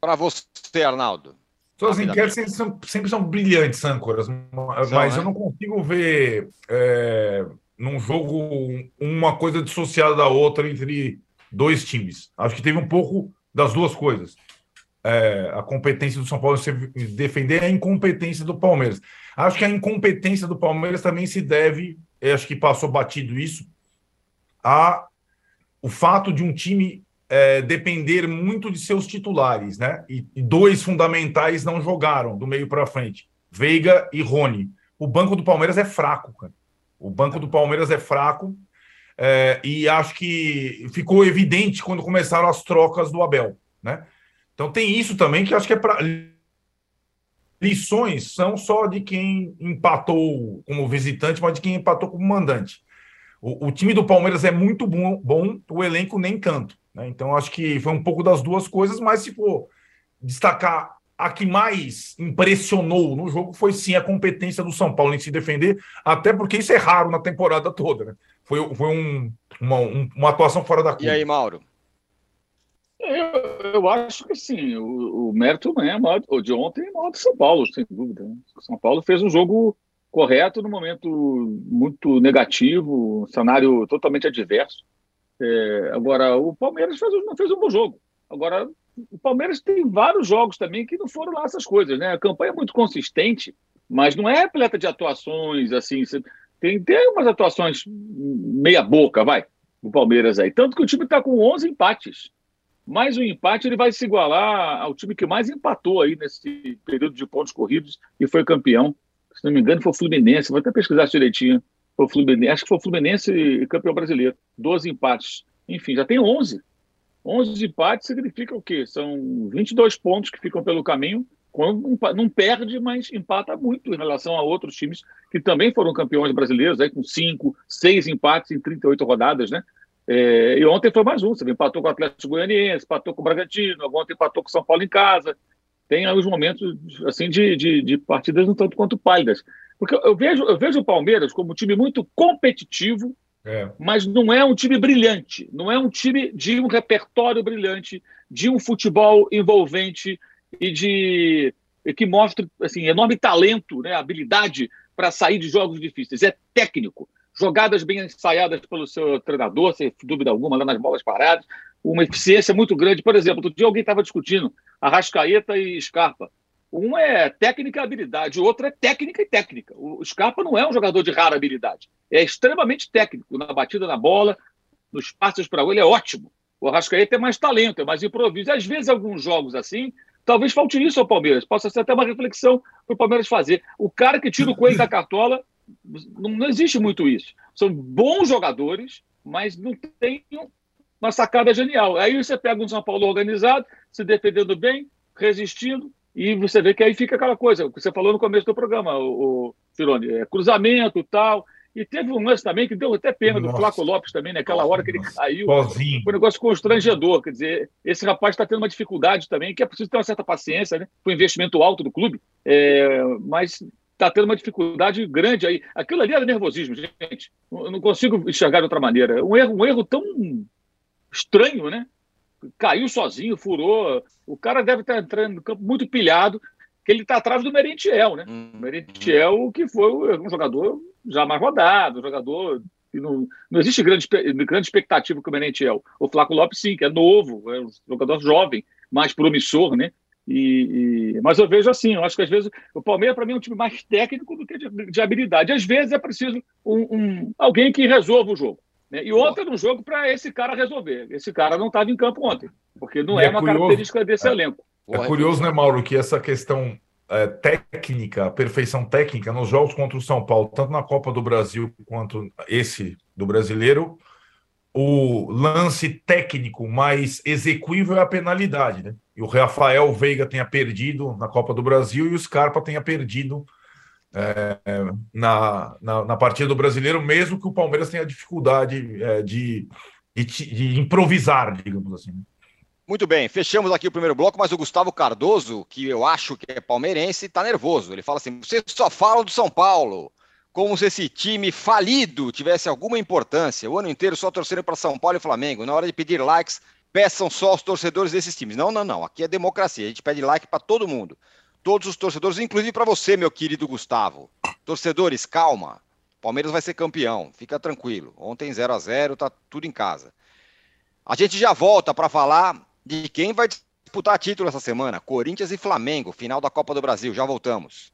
Para você, Arnaldo. Suas enquetes sempre são, sempre são brilhantes, âncoras, mas São, eu né? não consigo ver é, num jogo uma coisa dissociada da outra entre dois times. Acho que teve um pouco das duas coisas. É, a competência do São Paulo se defender a incompetência do Palmeiras. Acho que a incompetência do Palmeiras também se deve, acho que passou batido isso, a o fato de um time é, depender muito de seus titulares, né? E, e dois fundamentais não jogaram do meio para frente, Veiga e Rony. O banco do Palmeiras é fraco, cara. O banco do Palmeiras é fraco é, e acho que ficou evidente quando começaram as trocas do Abel, né? Então tem isso também que acho que é para lições são só de quem empatou como visitante, mas de quem empatou como mandante. O, o time do Palmeiras é muito bom, bom, o elenco nem tanto. Né? Então, acho que foi um pouco das duas coisas, mas se for destacar a que mais impressionou no jogo foi sim a competência do São Paulo em se defender, até porque isso é raro na temporada toda. Né? Foi, foi um, uma, um, uma atuação fora da curva. E aí, Mauro? Eu, eu acho que sim, o, o mérito é maior, de ontem é maior do São Paulo, sem dúvida. Né? O São Paulo fez um jogo correto no momento muito negativo, um cenário totalmente adverso. É, agora, o Palmeiras fez, não fez um bom jogo. Agora, o Palmeiras tem vários jogos também que não foram lá essas coisas, né? A campanha é muito consistente, mas não é atleta de atuações assim. Tem, tem umas atuações meia boca, vai, o Palmeiras aí. Tanto que o time está com 11 empates. Mais um empate, ele vai se igualar ao time que mais empatou aí nesse período de pontos corridos e foi campeão se não me engano, foi o Fluminense, vou até pesquisar direitinho. Foi o Fluminense, acho que foi o Fluminense campeão brasileiro. 12 empates. Enfim, já tem 11. 11 empates significa o quê? São 22 pontos que ficam pelo caminho. Quando não perde, mas empata muito em relação a outros times que também foram campeões brasileiros, aí com 5, 6 empates em 38 rodadas, né? É, e ontem foi mais um. Você empatou com o Atlético Goianiense, empatou com o Bragantino, ontem empatou com o São Paulo em casa tem os momentos assim de, de, de, partidas um tanto quanto pálidas. Porque eu vejo, eu vejo o Palmeiras como um time muito competitivo, é. mas não é um time brilhante, não é um time de um repertório brilhante, de um futebol envolvente e de e que mostra assim enorme talento, né, habilidade para sair de jogos difíceis. É técnico, jogadas bem ensaiadas pelo seu treinador, sem dúvida alguma, lá nas bolas paradas, uma eficiência muito grande. Por exemplo, outro dia alguém estava discutindo Arrascaeta e Scarpa. Um é técnica e habilidade, o outro é técnica e técnica. O Scarpa não é um jogador de rara habilidade, é extremamente técnico. Na batida na bola, nos passos para ele é ótimo. O Arrascaeta é mais talento, é mais improviso. Às vezes, alguns jogos assim, Talvez falte isso ao Palmeiras. Possa ser até uma reflexão para o Palmeiras fazer. O cara que tira o coelho da cartola, não existe muito isso. São bons jogadores, mas não tem uma sacada genial. Aí você pega um São Paulo organizado, se defendendo bem, resistindo, e você vê que aí fica aquela coisa, que você falou no começo do programa, o, o Cirone, é, cruzamento e tal. E teve um lance também que deu até pena Nossa. do Flaco Lopes também, naquela né? hora que ele caiu. Foi um negócio constrangedor. Quer dizer, esse rapaz está tendo uma dificuldade também, que é preciso ter uma certa paciência, né? Foi um investimento alto do clube, é, mas está tendo uma dificuldade grande aí. Aquilo ali era nervosismo, gente. Eu não consigo enxergar de outra maneira. Um erro, um erro tão estranho, né? Caiu sozinho, furou. O cara deve estar entrando no campo muito pilhado, que ele está atrás do Merentiel, né? Hum. Merentiel, que foi um jogador já mais rodado, um jogador que não, não existe grande, grande expectativa com o Merentiel. O Flaco Lopes, sim, que é novo, é um jogador jovem, mais promissor, né? E, e, mas eu vejo assim, eu acho que às vezes o Palmeiras para mim é um time mais técnico do que de, de habilidade. Às vezes é preciso um, um, alguém que resolva o jogo. Né? E ontem era um jogo para esse cara resolver. Esse cara não estava em campo ontem, porque não é, é, uma curioso, característica desse é, elenco. É curioso, né, Mauro, que essa questão é, técnica, perfeição técnica nos jogos contra o São Paulo, tanto na Copa do Brasil quanto esse do Brasileiro, o lance técnico mais execuível é a penalidade, né? E o Rafael Veiga tenha perdido na Copa do Brasil e o Scarpa tenha perdido é, na, na, na, partida do brasileiro, mesmo que o Palmeiras tenha dificuldade é, de, de, de, improvisar, digamos assim. Né? Muito bem, fechamos aqui o primeiro bloco, mas o Gustavo Cardoso, que eu acho que é palmeirense, está nervoso. Ele fala assim: vocês só falam do São Paulo, como se esse time falido tivesse alguma importância. O ano inteiro só torcendo para São Paulo e Flamengo. Na hora de pedir likes, peçam só os torcedores desses times. Não, não, não. Aqui é democracia. A gente pede like para todo mundo todos os torcedores, inclusive para você, meu querido Gustavo. Torcedores, calma. Palmeiras vai ser campeão, fica tranquilo. Ontem 0 a 0 tá tudo em casa. A gente já volta para falar de quem vai disputar título essa semana: Corinthians e Flamengo, final da Copa do Brasil. Já voltamos.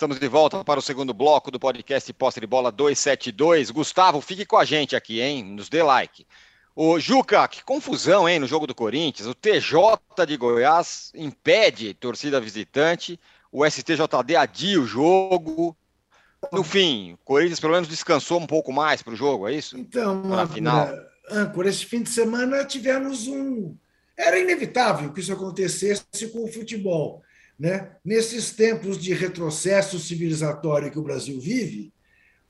Estamos de volta para o segundo bloco do podcast Posse de Bola 272. Gustavo, fique com a gente aqui, hein? Nos dê like. O Juca, que confusão, hein, no jogo do Corinthians. O TJ de Goiás impede torcida visitante. O STJD adia o jogo. No fim, o Corinthians pelo menos descansou um pouco mais para o jogo, é isso? Então, na final. Âncora, esse fim de semana tivemos um. Era inevitável que isso acontecesse com o futebol né? Nesses tempos de retrocesso civilizatório que o Brasil vive,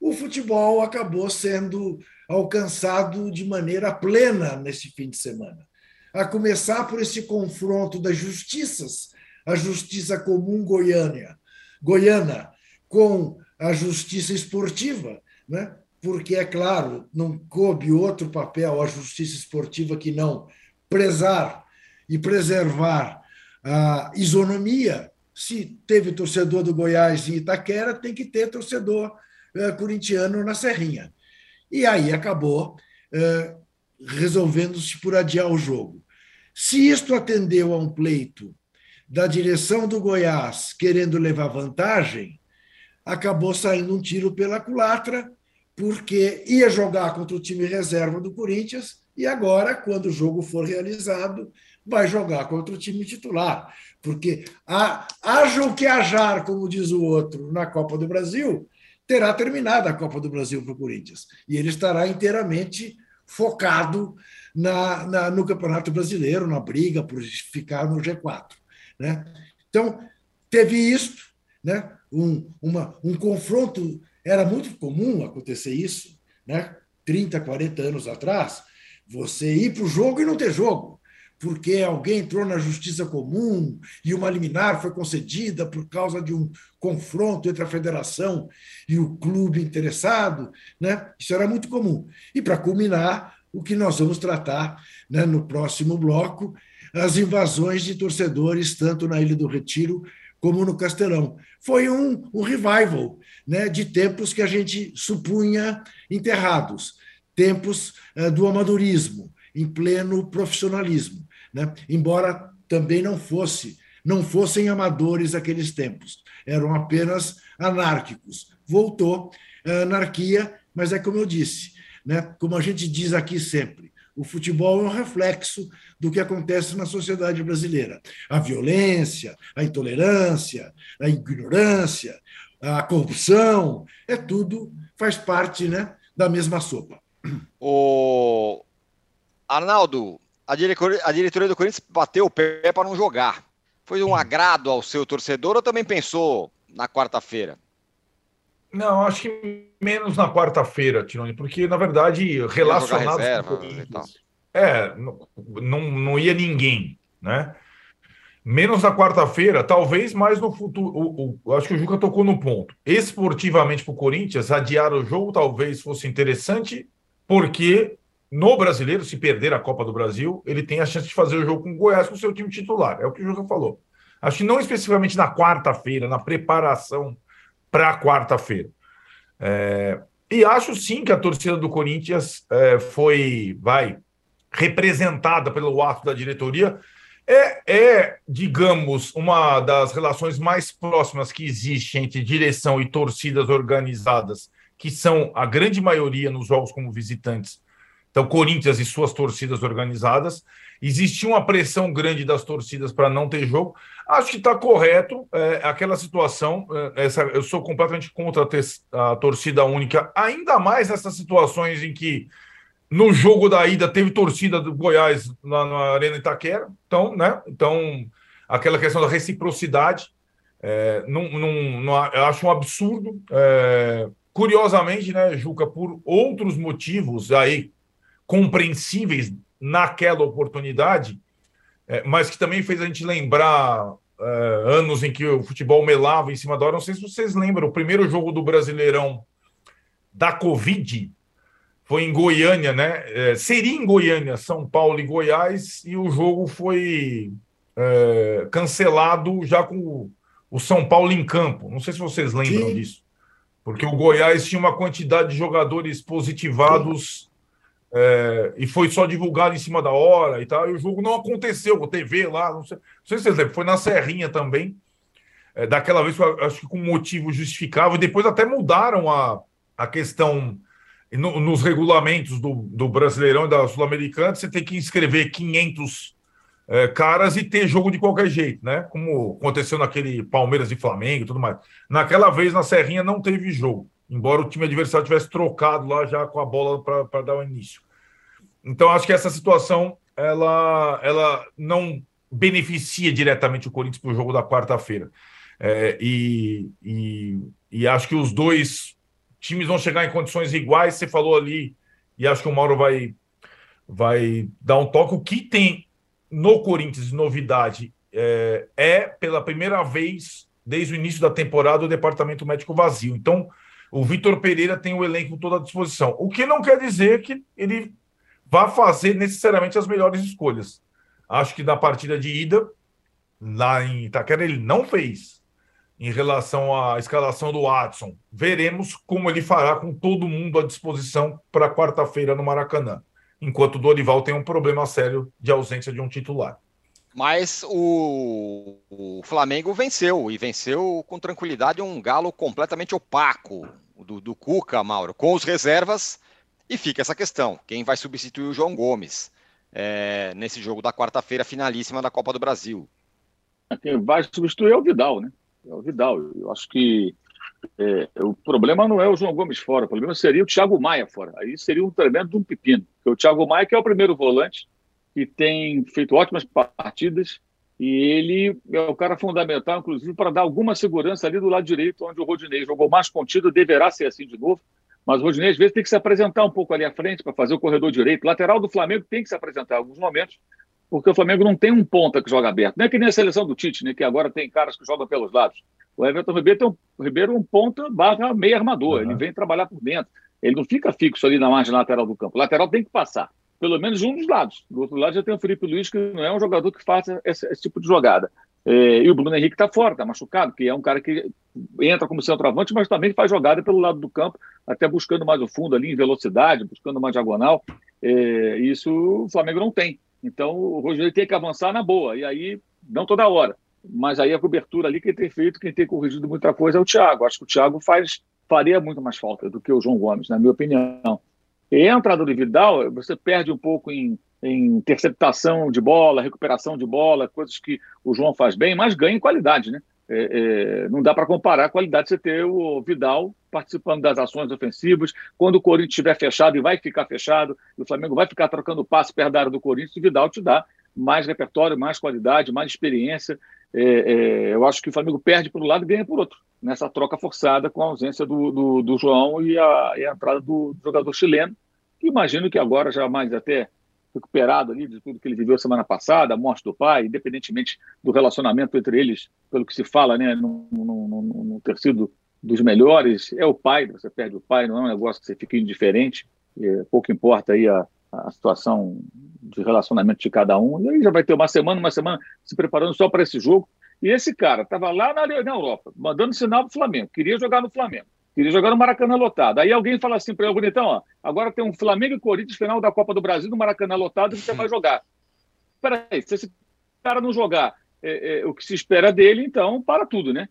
o futebol acabou sendo alcançado de maneira plena nesse fim de semana. A começar por esse confronto das justiças, a justiça comum goiânia, goiana com a justiça esportiva, né? porque, é claro, não coube outro papel à justiça esportiva que não prezar e preservar a isonomia. Se teve torcedor do Goiás em Itaquera, tem que ter torcedor uh, corintiano na Serrinha. E aí acabou uh, resolvendo-se por adiar o jogo. Se isto atendeu a um pleito da direção do Goiás querendo levar vantagem, acabou saindo um tiro pela culatra, porque ia jogar contra o time reserva do Corinthians e agora, quando o jogo for realizado, vai jogar contra o time titular. Porque haja o que ajar, como diz o outro, na Copa do Brasil, terá terminado a Copa do Brasil para o Corinthians. E ele estará inteiramente focado na, na, no Campeonato Brasileiro, na briga por ficar no G4. Né? Então, teve isto, né? um, uma, um confronto, era muito comum acontecer isso, né? 30, 40 anos atrás, você ir para o jogo e não ter jogo porque alguém entrou na justiça comum e uma liminar foi concedida por causa de um confronto entre a federação e o clube interessado, né? Isso era muito comum. E para culminar, o que nós vamos tratar né, no próximo bloco, as invasões de torcedores, tanto na Ilha do Retiro como no Castelão. Foi um, um revival né, de tempos que a gente supunha enterrados, tempos uh, do amadorismo, em pleno profissionalismo. Né? Embora também não fosse, não fossem amadores aqueles tempos, eram apenas anárquicos. Voltou a anarquia, mas é como eu disse, né? como a gente diz aqui sempre, o futebol é um reflexo do que acontece na sociedade brasileira. A violência, a intolerância, a ignorância, a corrupção, é tudo, faz parte né, da mesma sopa. O Arnaldo, a diretoria, a diretoria do Corinthians bateu o pé para não jogar. Foi um agrado ao seu torcedor ou também pensou na quarta-feira? Não, acho que menos na quarta-feira, Tironi, porque na verdade relacionado reserva, é, não, não, não ia ninguém, né? Menos na quarta-feira, talvez mais no futuro. O, o, acho que o Juca tocou no ponto. Esportivamente para o Corinthians, adiar o jogo talvez fosse interessante, porque no brasileiro, se perder a Copa do Brasil, ele tem a chance de fazer o jogo com o Goiás com o seu time titular. É o que o Juca falou. Acho que não especificamente na quarta-feira, na preparação para quarta-feira. É, e acho sim que a torcida do Corinthians é, foi, vai, representada pelo ato da diretoria. É, é, digamos, uma das relações mais próximas que existe entre direção e torcidas organizadas, que são a grande maioria nos jogos como visitantes. Então, Corinthians e suas torcidas organizadas. Existia uma pressão grande das torcidas para não ter jogo. Acho que está correto é, aquela situação. É, essa, eu sou completamente contra a, ter, a torcida única, ainda mais nessas situações em que no jogo da ida teve torcida do Goiás na, na Arena Itaquera. Então, né? Então, aquela questão da reciprocidade. É, não, não, eu acho um absurdo. É, curiosamente, né, Juca, por outros motivos aí compreensíveis naquela oportunidade, é, mas que também fez a gente lembrar é, anos em que o futebol melava em cima da hora. Não sei se vocês lembram, o primeiro jogo do Brasileirão da Covid foi em Goiânia, né? É, seria em Goiânia, São Paulo e Goiás, e o jogo foi é, cancelado já com o, o, São Paulo em campo. Não sei se vocês lembram Sim. disso. Porque o Goiás tinha uma quantidade de jogadores positivados é, e foi só divulgado em cima da hora e tal, e o jogo não aconteceu, com TV lá, não sei, não sei se vocês lembram, foi na Serrinha também, é, daquela vez, acho que com motivo justificável, e depois até mudaram a, a questão no, nos regulamentos do, do Brasileirão e da Sul-Americana, você tem que inscrever 500 é, caras e ter jogo de qualquer jeito, né? Como aconteceu naquele Palmeiras e Flamengo e tudo mais. Naquela vez, na Serrinha, não teve jogo embora o time adversário tivesse trocado lá já com a bola para dar o início. Então, acho que essa situação ela, ela não beneficia diretamente o Corinthians para o jogo da quarta-feira. É, e, e, e, acho que os dois times vão chegar em condições iguais. Você falou ali, e acho que o Mauro vai, vai dar um toque. O que tem no Corinthians novidade é, é pela primeira vez desde o início da temporada o departamento médico vazio. Então, o Vitor Pereira tem o elenco todo à disposição. O que não quer dizer que ele vá fazer necessariamente as melhores escolhas. Acho que na partida de ida, lá em Itaquera, ele não fez em relação à escalação do Watson. Veremos como ele fará com todo mundo à disposição para quarta-feira no Maracanã, enquanto o Dorival tem um problema sério de ausência de um titular. Mas o, o, Flamengo venceu, e venceu com tranquilidade um galo completamente opaco do, do Cuca, Mauro, com os reservas, e fica essa questão: quem vai substituir o João Gomes é, nesse jogo da quarta-feira, finalíssima da Copa do Brasil? Quem vai substituir é o Vidal, né? É o Vidal. Eu acho que é, o problema não é o João Gomes fora, o problema seria o Thiago Maia fora. Aí seria um tremendo um pepino. Porque o Thiago Maia, que é o primeiro volante, que tem feito ótimas partidas e ele é o cara fundamental, inclusive, para dar alguma segurança ali do lado direito, onde o Rodinei jogou mais contido, deverá ser assim de novo. Mas o Rodinei, às vezes, tem que se apresentar um pouco ali à frente para fazer o corredor direito. O lateral do Flamengo tem que se apresentar em alguns momentos porque o Flamengo não tem um ponta que joga aberto. Não é que nem a seleção do Tite, né, que agora tem caras que jogam pelos lados. O Everton Ribeiro um, Ribeiro um ponta barra meio armador, uhum. ele vem trabalhar por dentro. Ele não fica fixo ali na margem lateral do campo. O lateral tem que passar, pelo menos um dos lados. Do outro lado já tem o Felipe Luiz, que não é um jogador que faça esse, esse tipo de jogada. É, e o Bruno Henrique está fora, está machucado, que é um cara que entra como centroavante, mas também faz jogada pelo lado do campo, até buscando mais o fundo ali em velocidade, buscando mais diagonal. É, isso o Flamengo não tem. Então o Rogério tem que avançar na boa, e aí não toda hora. Mas aí a cobertura ali, quem tem feito, quem tem corrigido muita coisa é o Thiago. Acho que o Thiago faz, faria muito mais falta do que o João Gomes, na minha opinião. Entrada do Vidal, você perde um pouco em em interceptação de bola, recuperação de bola, coisas que o João faz bem, mas ganha em qualidade, né? É, é, não dá para comparar a qualidade de você ter o Vidal participando das ações ofensivas. Quando o Corinthians estiver fechado e vai ficar fechado, o Flamengo vai ficar trocando passe perto da área do Corinthians, o Vidal te dá mais repertório, mais qualidade, mais experiência. É, é eu acho que o Flamengo perde por um lado e ganha por outro, nessa troca forçada com a ausência do, do, do João e a, e a entrada do, do jogador chileno, que imagino que agora já mais até recuperado ali de tudo que ele viveu semana passada, a morte do pai, independentemente do relacionamento entre eles, pelo que se fala, né, não, não, ter sido dos melhores, é o pai, você perde o pai, não é um negócio que você fica indiferente, é, pouco importa aí a, a situação de relacionamento de cada um, e aí já vai ter uma semana, uma semana se preparando só para esse jogo, e esse cara estava lá na, na Europa, mandando sinal para Flamengo, queria jogar no Flamengo. Queria jogar no Maracanã lotado. Aí alguém fala assim para ele, bonitão, ó, agora tem um Flamengo e Corinthians final da Copa do Brasil no Maracanã lotado que você vai jogar. Peraí, se esse cara não jogar é, é, o que se espera dele, então para tudo, né?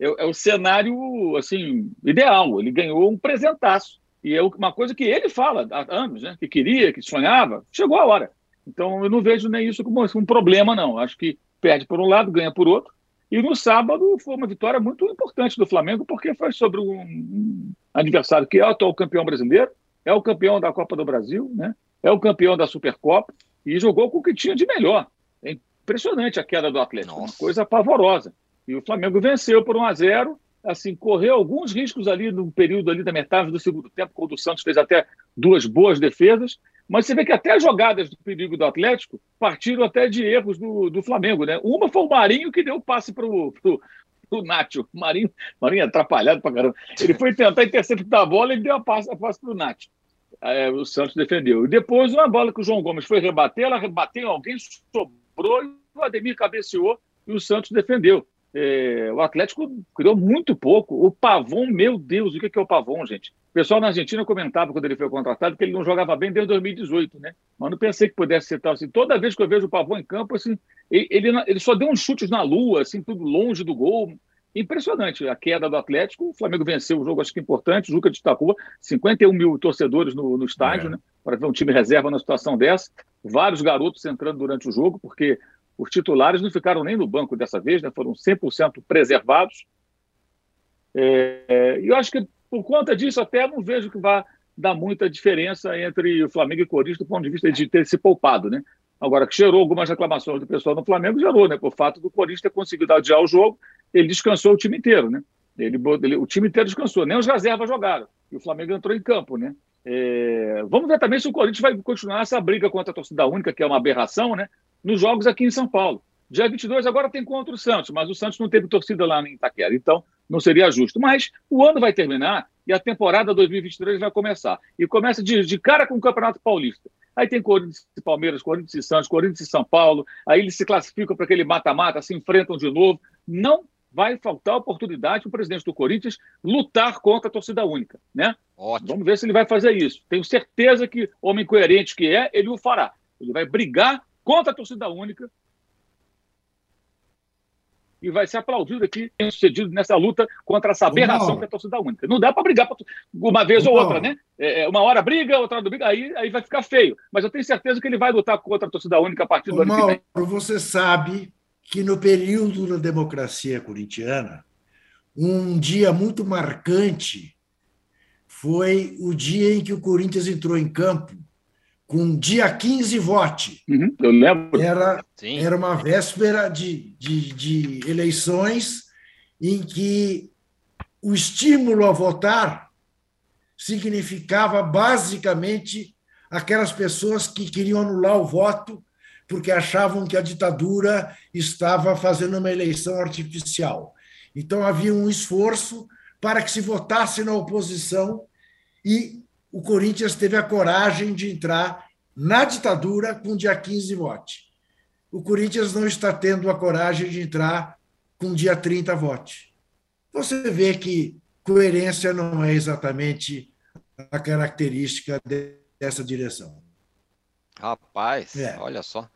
É, é, o cenário, assim, ideal. Ele ganhou um presentaço. E é uma coisa que ele fala há anos, né? Que queria, que sonhava. Chegou a hora. Então eu não vejo nem isso como um problema, não. Acho que perde por um lado, ganha por outro. E no sábado foi uma vitória muito importante do Flamengo, porque foi sobre um adversário que é o atual campeão brasileiro, é o campeão da Copa do Brasil, né? é o campeão da Supercopa, e jogou com o que tinha de melhor. É impressionante a queda do Atlético, Nossa. uma coisa pavorosa. E o Flamengo venceu por 1 a 0 assim, correu alguns riscos ali no período ali da metade do segundo tempo, quando o Santos fez até duas boas defesas, mas você vê que até as jogadas do perigo do Atlético partiram até de erros do, do Flamengo, né? Uma foi o Marinho que deu o passe para o o Nacho. Marinho, Marinho atrapalhado para caramba. Ele foi tentar interceptar a bola e deu a passe, para o Nacho. É, o Santos defendeu. E depois uma bola que o João Gomes foi rebater, ela rebateu alguém, sobrou e o Ademir cabeceou e o Santos defendeu. É, o Atlético criou muito pouco. O Pavon, meu Deus, o que é o Pavon, gente? O pessoal na Argentina comentava quando ele foi contratado que ele não jogava bem desde 2018, né? Mas não pensei que pudesse ser tal assim. Toda vez que eu vejo o Pavon em campo, assim, ele, ele só deu uns chutes na lua, assim, tudo longe do gol. Impressionante a queda do Atlético. O Flamengo venceu o jogo, acho que importante. O Juca destacou 51 mil torcedores no, no estádio, é. né? Para ver um time reserva na situação dessa. Vários garotos entrando durante o jogo, porque os titulares não ficaram nem no banco dessa vez, né? foram 100% preservados. É, e eu acho que por conta disso até não vejo que vá dar muita diferença entre o Flamengo e o Corinthians do ponto de vista de ter se poupado, né? Agora, que gerou algumas reclamações do pessoal no Flamengo, gerou, né? Por fato do Corinthians ter conseguido adiar o jogo, ele descansou o time inteiro, né? Ele, ele, o time inteiro descansou, nem os reservas jogaram. E o Flamengo entrou em campo, né? É, vamos ver também se o Corinthians vai continuar essa briga contra a torcida única, que é uma aberração, né? Nos jogos aqui em São Paulo. Dia 22 agora tem contra o Santos, mas o Santos não teve torcida lá em Itaquera, então não seria justo. Mas o ano vai terminar e a temporada 2023 vai começar. E começa de, de cara com o Campeonato Paulista. Aí tem Corinthians e Palmeiras, Corinthians e Santos, Corinthians e São Paulo, aí eles se classificam para aquele mata-mata, se enfrentam de novo. Não vai faltar oportunidade para o presidente do Corinthians lutar contra a torcida única, né? Ótimo. Vamos ver se ele vai fazer isso. Tenho certeza que, homem coerente que é, ele o fará. Ele vai brigar contra a torcida única e vai ser aplaudido aqui, sucedido nessa luta contra essa aberração que é a torcida única. Não dá para brigar uma vez ou outra, né? É, é, uma hora briga, outra não briga, aí, aí vai ficar feio. Mas eu tenho certeza que ele vai lutar contra a torcida única a partir do ano que vem. Você sabe que no período da democracia corintiana, um dia muito marcante foi o dia em que o Corinthians entrou em campo com dia 15 vote. Uhum, eu lembro. Era, era uma véspera de, de, de eleições em que o estímulo a votar significava basicamente aquelas pessoas que queriam anular o voto porque achavam que a ditadura estava fazendo uma eleição artificial. Então havia um esforço para que se votasse na oposição e o Corinthians teve a coragem de entrar na ditadura com dia 15 vote. O Corinthians não está tendo a coragem de entrar com dia 30 vote. Você vê que coerência não é exatamente a característica dessa direção. Rapaz, é. olha só.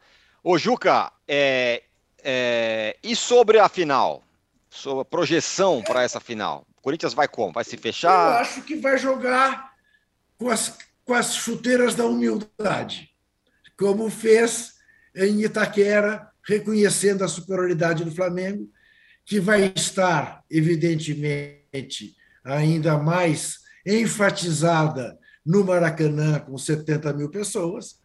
Ô, Juca, é, é, e sobre a final? Sobre a projeção para essa final? O Corinthians vai como? Vai se fechar? Eu acho que vai jogar com as, com as chuteiras da humildade, como fez em Itaquera, reconhecendo a superioridade do Flamengo, que vai estar, evidentemente, ainda mais enfatizada no Maracanã, com 70 mil pessoas,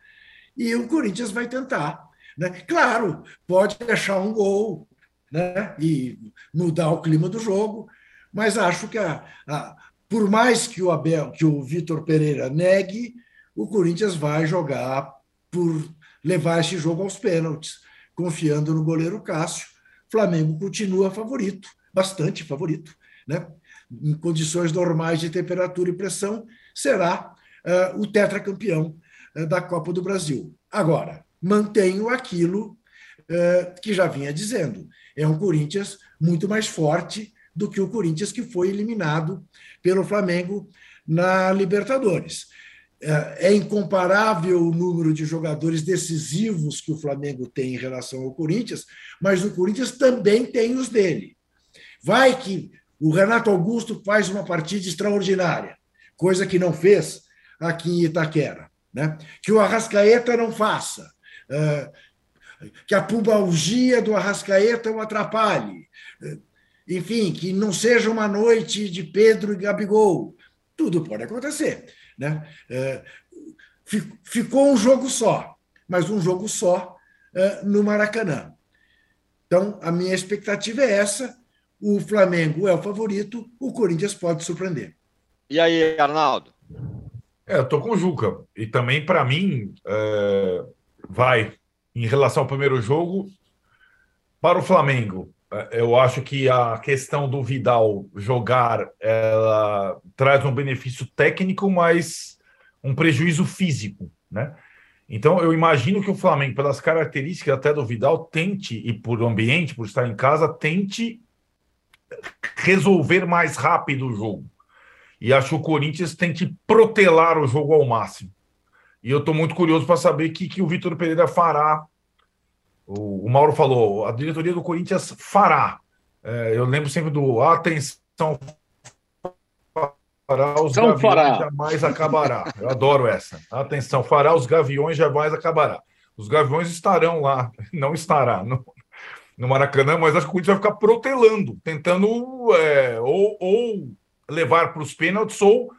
e o Corinthians vai tentar. Né? Claro, pode achar um gol né? e mudar o clima do jogo, mas acho que, a, a, por mais que o Abel, que o Vitor Pereira negue, o Corinthians vai jogar por levar esse jogo aos pênaltis, confiando no goleiro Cássio. Flamengo continua favorito, bastante favorito, né? Em condições normais de temperatura e pressão, será uh, o tetracampeão uh, da Copa do Brasil. Agora, mantenho aquilo uh, que já vinha dizendo. É um Corinthians muito mais forte do que o Corinthians que foi eliminado pelo Flamengo na Libertadores. É, é incomparável o número de jogadores decisivos que o Flamengo tem em relação ao Corinthians, mas o Corinthians também tem os dele. Vai que o Renato Augusto faz uma partida extraordinária, coisa que não fez aqui em Itaquera. Né? Que o Arrascaeta não faça. É, que a pubalgia do Arrascaeta o atrapalhe enfim, que não seja uma noite de Pedro e Gabigol. Tudo pode acontecer. Né? É, ficou um jogo só, mas um jogo só é, no Maracanã. Então, a minha expectativa é essa. O Flamengo é o favorito, o Corinthians pode surpreender. E aí, Arnaldo? É, eu tô com o Juca. E também, para mim, é, vai, em relação ao primeiro jogo, para o Flamengo, eu acho que a questão do Vidal jogar ela traz um benefício técnico, mas um prejuízo físico, né? Então eu imagino que o Flamengo, pelas características até do Vidal, tente e por ambiente, por estar em casa, tente resolver mais rápido o jogo. E acho que o Corinthians tem que protelar o jogo ao máximo. E eu estou muito curioso para saber o que, que o Vitor Pereira fará o, o Mauro falou, a diretoria do Corinthians fará. É, eu lembro sempre do atenção fará, os São gaviões fará. jamais acabará. Eu adoro essa. Atenção, fará, os gaviões jamais acabará. Os gaviões estarão lá, não estará no, no Maracanã, mas acho que o Corinthians vai ficar protelando, tentando é, ou, ou levar para os pênaltis ou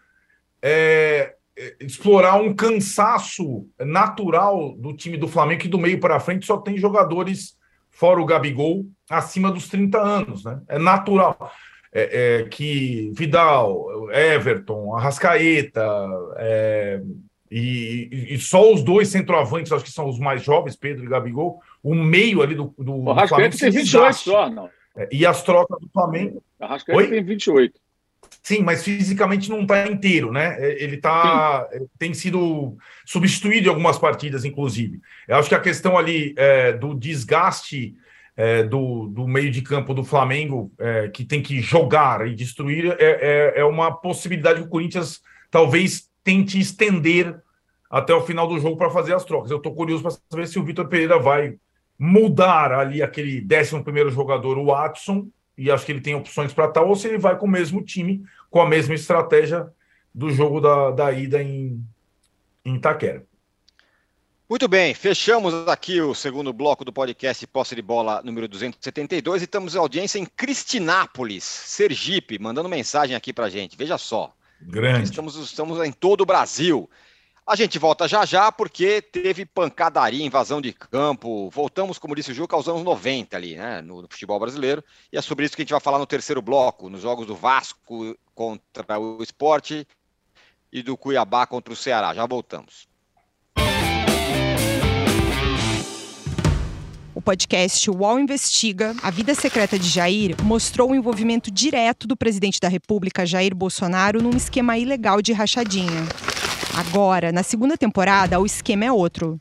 é, explorar um cansaço natural do time do Flamengo, que do meio para frente só tem jogadores, fora o Gabigol, acima dos 30 anos. Né? É natural. É, é, que Vidal, Everton, Arrascaeta, é, e, e, só os dois centroavantes, acho que são os mais jovens, Pedro e Gabigol, o meio ali do, do, o Arrascaeta tem 28 só, não. É, e as trocas do Flamengo. Arrascaeta Oi? tem 28. Sim, mas fisicamente não está inteiro, né? É, ele tá, tem sido substituído em algumas partidas, inclusive. Eu acho que a questão ali é, do desgaste é, do, do meio de campo do Flamengo, é, que tem que jogar e destruir, é, é, é uma possibilidade que o Corinthians talvez tente estender até o final do jogo para fazer as trocas. Eu estou curioso para saber se o Vitor Pereira vai mudar ali aquele 11 primeiro jogador, o Watson, e acho que ele tem opções para tal, ou se ele vai com o mesmo time, com a mesma estratégia do jogo da, da ida em, em Itaquera. Muito bem, fechamos aqui o segundo bloco do podcast Posse de Bola número 272 e estamos em audiência em Cristinápolis, Sergipe, mandando mensagem aqui para gente. Veja só. Grande. Estamos, estamos em todo o Brasil. A gente volta já já porque teve pancadaria, invasão de campo. Voltamos, como disse o Juca, aos anos 90 ali, né, no, no, futebol brasileiro. E é sobre isso que a gente vai falar no terceiro bloco, nos jogos do Vasco contra o Esporte e do Cuiabá contra o Ceará. Já voltamos. O podcast UOL Investiga, A Vida Secreta de Jair, mostrou o envolvimento direto do presidente da República, Jair Bolsonaro, num esquema ilegal de rachadinha. Agora, na segunda temporada, o esquema é outro.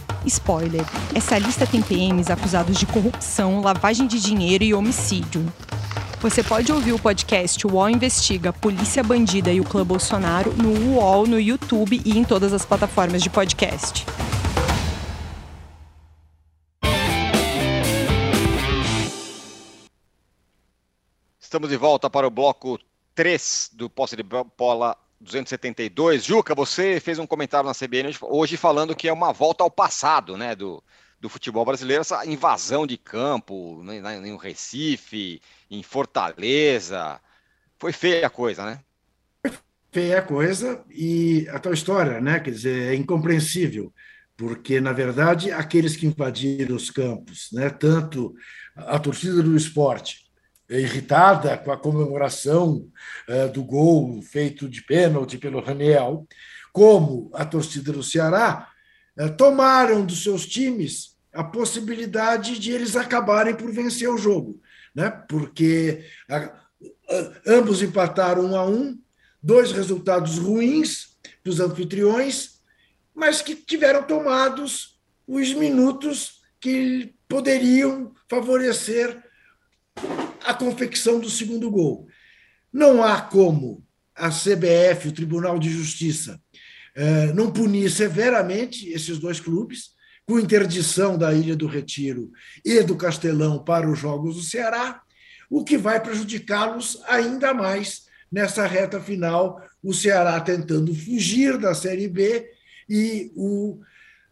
Spoiler: essa lista tem PMs acusados de corrupção, lavagem de dinheiro e homicídio. Você pode ouvir o podcast UOL Investiga Polícia Bandida e o Clã Bolsonaro no UOL, no YouTube e em todas as plataformas de podcast. Estamos de volta para o bloco 3 do Posse de Bola 272. Juca, você fez um comentário na CBN hoje falando que é uma volta ao passado, né, do, do futebol brasileiro, essa invasão de campo em Recife, em Fortaleza. Foi feia a coisa, né? Feia a coisa e a tal história, né? Quer dizer, é incompreensível, porque, na verdade, aqueles que invadiram os campos, né, tanto a torcida do esporte, irritada com a comemoração uh, do gol feito de pênalti pelo Raniel, como a torcida do Ceará, uh, tomaram dos seus times a possibilidade de eles acabarem por vencer o jogo, né? porque ambos empataram um a um, dois resultados ruins dos anfitriões, mas que tiveram tomados os minutos que poderiam favorecer a confecção do segundo gol. Não há como a CBF, o Tribunal de Justiça, eh, não punir severamente esses dois clubes, com interdição da Ilha do Retiro e do Castelão para os Jogos do Ceará, o que vai prejudicá-los ainda mais nessa reta final, o Ceará tentando fugir da Série B e o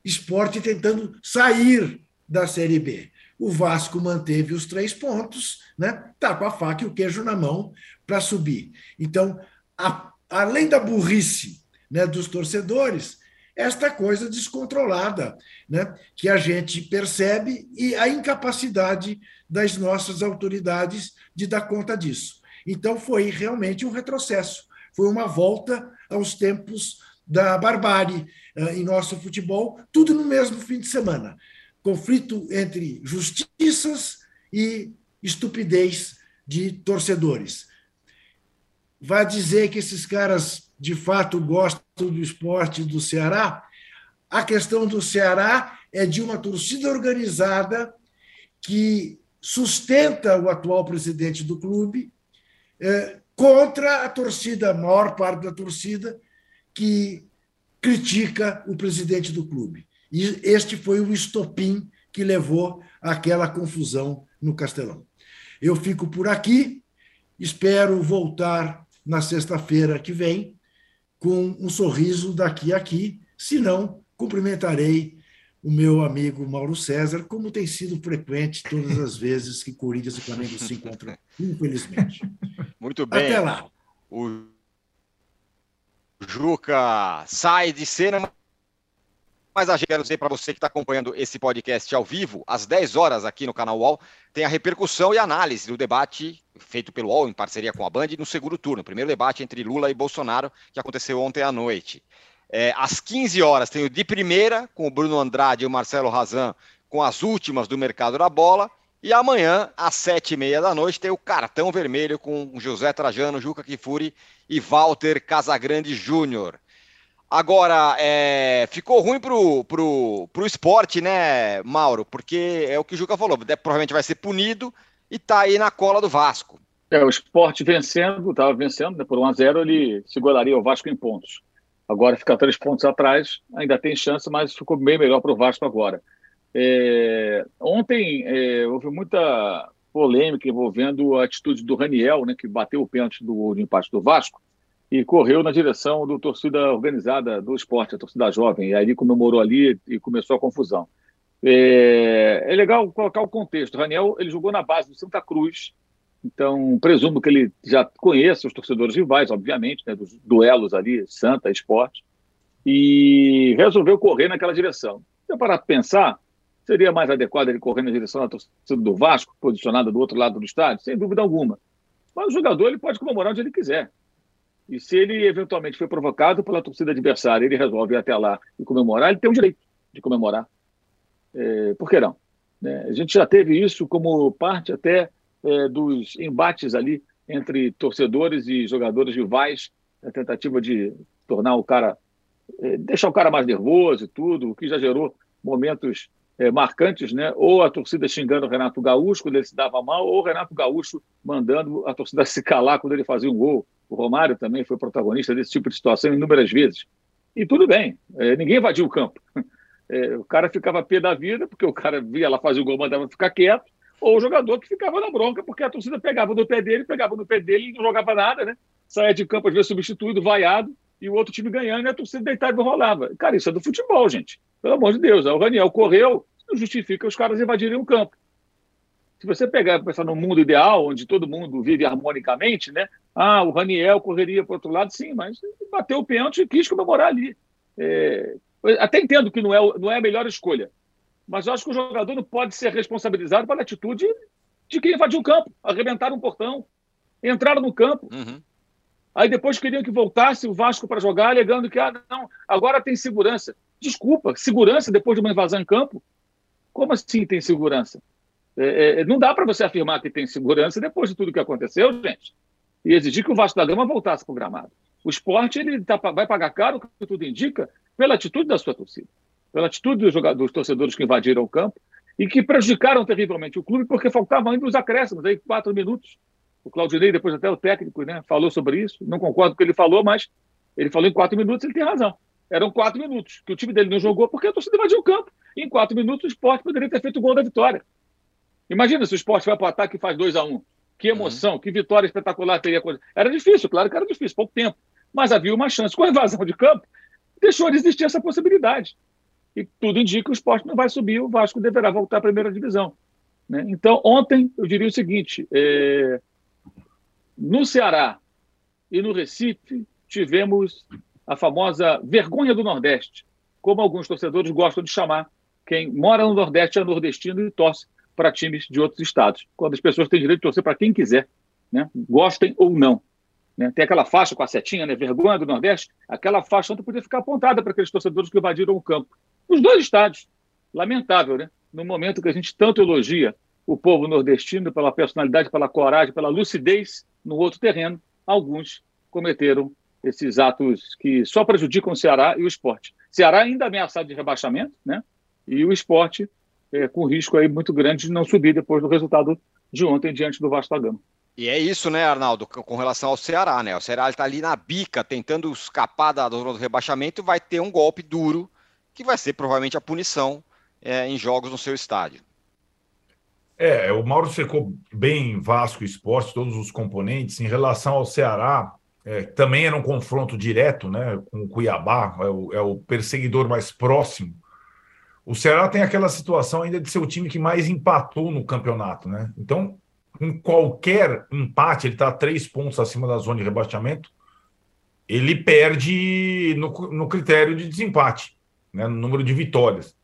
esporte tentando sair da Série B. O Vasco manteve os três pontos, né? Tá com a faca e o queijo na mão para subir. Então, a, além da burrice né, dos torcedores, esta coisa descontrolada, né, que a gente percebe e a incapacidade das nossas autoridades de dar conta disso. Então, foi realmente um retrocesso, foi uma volta aos tempos da barbárie uh, em nosso futebol, tudo no mesmo fim de semana conflito entre justiças e estupidez de torcedores. Vai dizer que esses caras de fato gostam do esporte do Ceará? A questão do Ceará é de uma torcida organizada que sustenta o atual presidente do clube é, contra a torcida, a maior parte da torcida, que critica o presidente do clube. E este foi o estopim que levou àquela confusão no Castelão. Eu fico por aqui, espero voltar na sexta-feira que vem com um sorriso daqui a aqui, se não, cumprimentarei o meu amigo Mauro César, como tem sido frequente todas as vezes que Corinthians e Flamengo se encontram, infelizmente. Muito bem. Até lá. O Juca sai de cena, mas a quero dizer para você que está acompanhando esse podcast ao vivo, às 10 horas aqui no canal UOL, tem a repercussão e análise do debate feito pelo UOL em parceria com a Band no segundo turno, primeiro debate entre Lula e Bolsonaro, que aconteceu ontem à noite. É, às 15 horas tem o de primeira, com o Bruno Andrade e o Marcelo Razan, com as últimas do mercado da bola. E amanhã, às sete e meia da noite, tem o cartão vermelho com José Trajano, Juca Kifuri e Walter Casagrande Júnior. Agora, é, ficou ruim pro, pro, pro esporte, né, Mauro? Porque é o que o Juca falou, provavelmente vai ser punido e tá aí na cola do Vasco. É, o esporte vencendo, estava vencendo, né, por 1 a 0 ele seguraria o Vasco em pontos. Agora fica três pontos atrás, ainda tem chance, mas ficou bem melhor para o Vasco agora. É, ontem é, houve muita polêmica envolvendo a atitude do Raniel, né, que bateu o pênalti do, do empate do Vasco, e correu na direção do torcida organizada do esporte, a torcida jovem, e aí comemorou ali e começou a confusão. É, é legal colocar o contexto. O Raniel ele jogou na base do Santa Cruz, Então, presumo que ele já conheça os torcedores rivais, obviamente, né, dos duelos ali, Santa, Esporte, e resolveu correr naquela direção. Então, para pensar, seria mais adequado ele correr na direção da torcida do Vasco, posicionada do outro lado do estádio? Sem dúvida alguma. Mas o jogador ele pode comemorar onde ele quiser. E se ele eventualmente foi provocado pela torcida adversária, ele resolve ir até lá e comemorar, ele tem o direito de comemorar. É, por que não? É, a gente já teve isso como parte até é, dos embates ali entre torcedores e jogadores rivais, a tentativa de tornar o cara, é, deixar o cara mais nervoso e tudo, o que já gerou momentos é, marcantes, né? Ou a torcida xingando o Renato Gaúcho quando ele se dava mal, ou o Renato Gaúcho mandando a torcida se calar quando ele fazia um gol. O Romário também foi protagonista desse tipo de situação inúmeras vezes. E tudo bem, é, ninguém invadiu o campo. É, o cara ficava pé da vida, porque o cara via lá fazer o gol, mandava ficar quieto, ou o jogador que ficava na bronca, porque a torcida pegava no pé dele, pegava no pé dele e não jogava nada, né? Saia de campo, às vezes substituído, vaiado, e o outro time ganhando, e a torcida deitada não rolava. Cara, isso é do futebol, gente. Pelo amor de Deus. O Raniel correu, não justifica os caras invadirem o campo. Se você pegar e pensar no mundo ideal, onde todo mundo vive harmonicamente, né? Ah, o Raniel correria para o outro lado, sim, mas bateu o pênalti e quis comemorar ali. É... até entendo que não é, não é a melhor escolha, mas eu acho que o jogador não pode ser responsabilizado pela atitude de quem invadiu o campo, arrebentaram um portão, entraram no campo. Uhum. Aí depois queriam que voltasse o Vasco para jogar, alegando que ah, não, agora tem segurança. Desculpa, segurança depois de uma invasão em campo? Como assim tem segurança? É, é, não dá para você afirmar que tem segurança depois de tudo que aconteceu, gente, e exigir que o Vasco da Gama voltasse para o gramado. O esporte ele tá, vai pagar caro, o que tudo indica, pela atitude da sua torcida pela atitude dos, jogadores, dos torcedores que invadiram o campo e que prejudicaram terrivelmente o clube porque faltavam ainda os acréscimos, aí quatro minutos. O Claudinei, depois até o técnico, né, falou sobre isso. Não concordo com o que ele falou, mas ele falou em quatro minutos, ele tem razão. Eram quatro minutos que o time dele não jogou porque a torcida invadiu o campo. E em quatro minutos o esporte poderia ter feito o gol da vitória. Imagina se o esporte vai para o ataque e faz 2 a 1 um. Que emoção, uhum. que vitória espetacular teria. Era difícil, claro que era difícil, pouco tempo. Mas havia uma chance. Com a invasão de campo, deixou de existir essa possibilidade e tudo indica que o esporte não vai subir, o Vasco deverá voltar à primeira divisão. Né? Então, ontem, eu diria o seguinte: é... no Ceará e no Recife, tivemos a famosa vergonha do Nordeste, como alguns torcedores gostam de chamar quem mora no Nordeste é nordestino e torce para times de outros estados, quando as pessoas têm direito de torcer para quem quiser, né? gostem ou não. Né? Tem aquela faixa com a setinha, né? vergonha do Nordeste, aquela faixa ontem podia ficar apontada para aqueles torcedores que invadiram o campo. Os dois estádios. Lamentável, né? No momento que a gente tanto elogia o povo nordestino pela personalidade, pela coragem, pela lucidez no outro terreno, alguns cometeram esses atos que só prejudicam o Ceará e o esporte. Ceará ainda ameaçado de rebaixamento, né? E o esporte é, com risco aí muito grande de não subir depois do resultado de ontem diante do Vasco da Gama. E é isso, né, Arnaldo, com relação ao Ceará, né? O Ceará está ali na bica, tentando escapar da zona do rebaixamento, vai ter um golpe duro que vai ser provavelmente a punição é, em jogos no seu estádio. É, o Mauro secou bem Vasco Esporte, todos os componentes. Em relação ao Ceará, é, também era um confronto direto né, com o Cuiabá, é o, é o perseguidor mais próximo. O Ceará tem aquela situação ainda de ser o time que mais empatou no campeonato, né? Então, em qualquer empate, ele está três pontos acima da zona de rebaixamento, ele perde no, no critério de desempate né, no número de vitórias.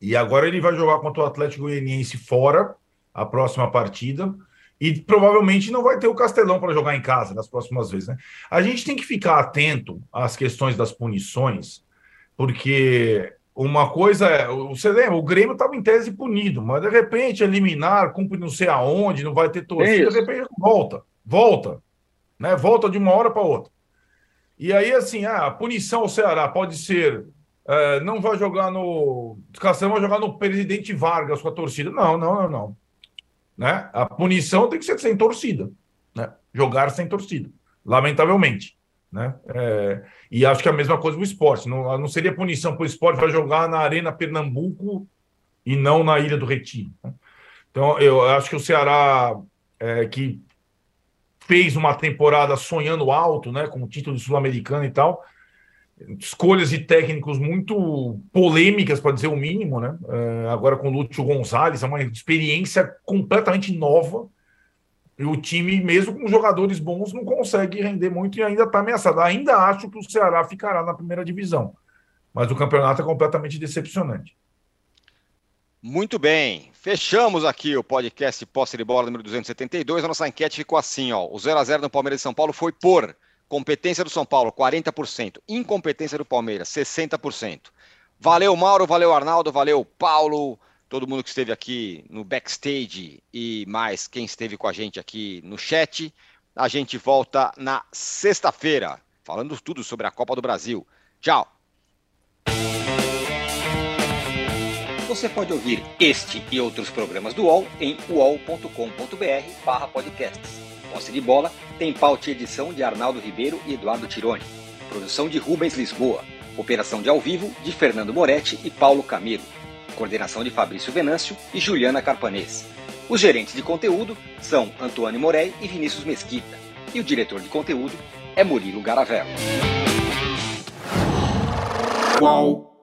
E agora ele vai jogar contra o Atlético Goianiense fora, a próxima partida, e provavelmente não vai ter o Castelão para jogar em casa nas próximas vezes. Né? A gente tem que ficar atento às questões das punições, porque uma coisa é, você lembra, o Grêmio estava em tese punido, mas de repente eliminar, cumpre não sei aonde, não vai ter torcida, é de repente volta, volta, né? Volta de uma hora para outra. E aí, assim, ah, a punição ao Ceará pode ser é, não vai jogar no. Castelão vai jogar no presidente Vargas com a torcida. Não, não, não, não. Né? A punição tem que ser sem torcida. Né? Jogar sem torcida, lamentavelmente. Né? É, e acho que é a mesma coisa o esporte. Não, não seria punição para o esporte vai jogar na Arena Pernambuco e não na Ilha do Retiro. Né? Então, eu acho que o Ceará, é, que fez uma temporada sonhando alto, né, com o título sul-americano e tal, escolhas de técnicos muito polêmicas, para dizer o mínimo, né? Uh, agora com o Lúcio Gonzalez, é uma experiência completamente nova. O time, mesmo com jogadores bons, não consegue render muito e ainda está ameaçado. Ainda acho que o Ceará ficará na primeira divisão. Mas o campeonato é completamente decepcionante. Muito bem. Fechamos aqui o podcast Posse de Bola número 272. A nossa enquete ficou assim, ó. O 0 a 0 no Palmeiras de São Paulo foi por competência do São Paulo, 40%. Incompetência do Palmeiras, 60%. Valeu, Mauro. Valeu, Arnaldo. Valeu, Paulo. Todo mundo que esteve aqui no backstage e mais quem esteve com a gente aqui no chat. A gente volta na sexta-feira, falando tudo sobre a Copa do Brasil. Tchau. Você pode ouvir este e outros programas do UOL em uol.com.br podcasts. Posse de bola tem pauta e edição de Arnaldo Ribeiro e Eduardo Tironi. Produção de Rubens Lisboa. Operação de ao vivo de Fernando Moretti e Paulo Camilo. Coordenação de Fabrício Venâncio e Juliana Carpanês. Os gerentes de conteúdo são Antônio Morei e Vinícius Mesquita. E o diretor de conteúdo é Murilo Garavello. Qual?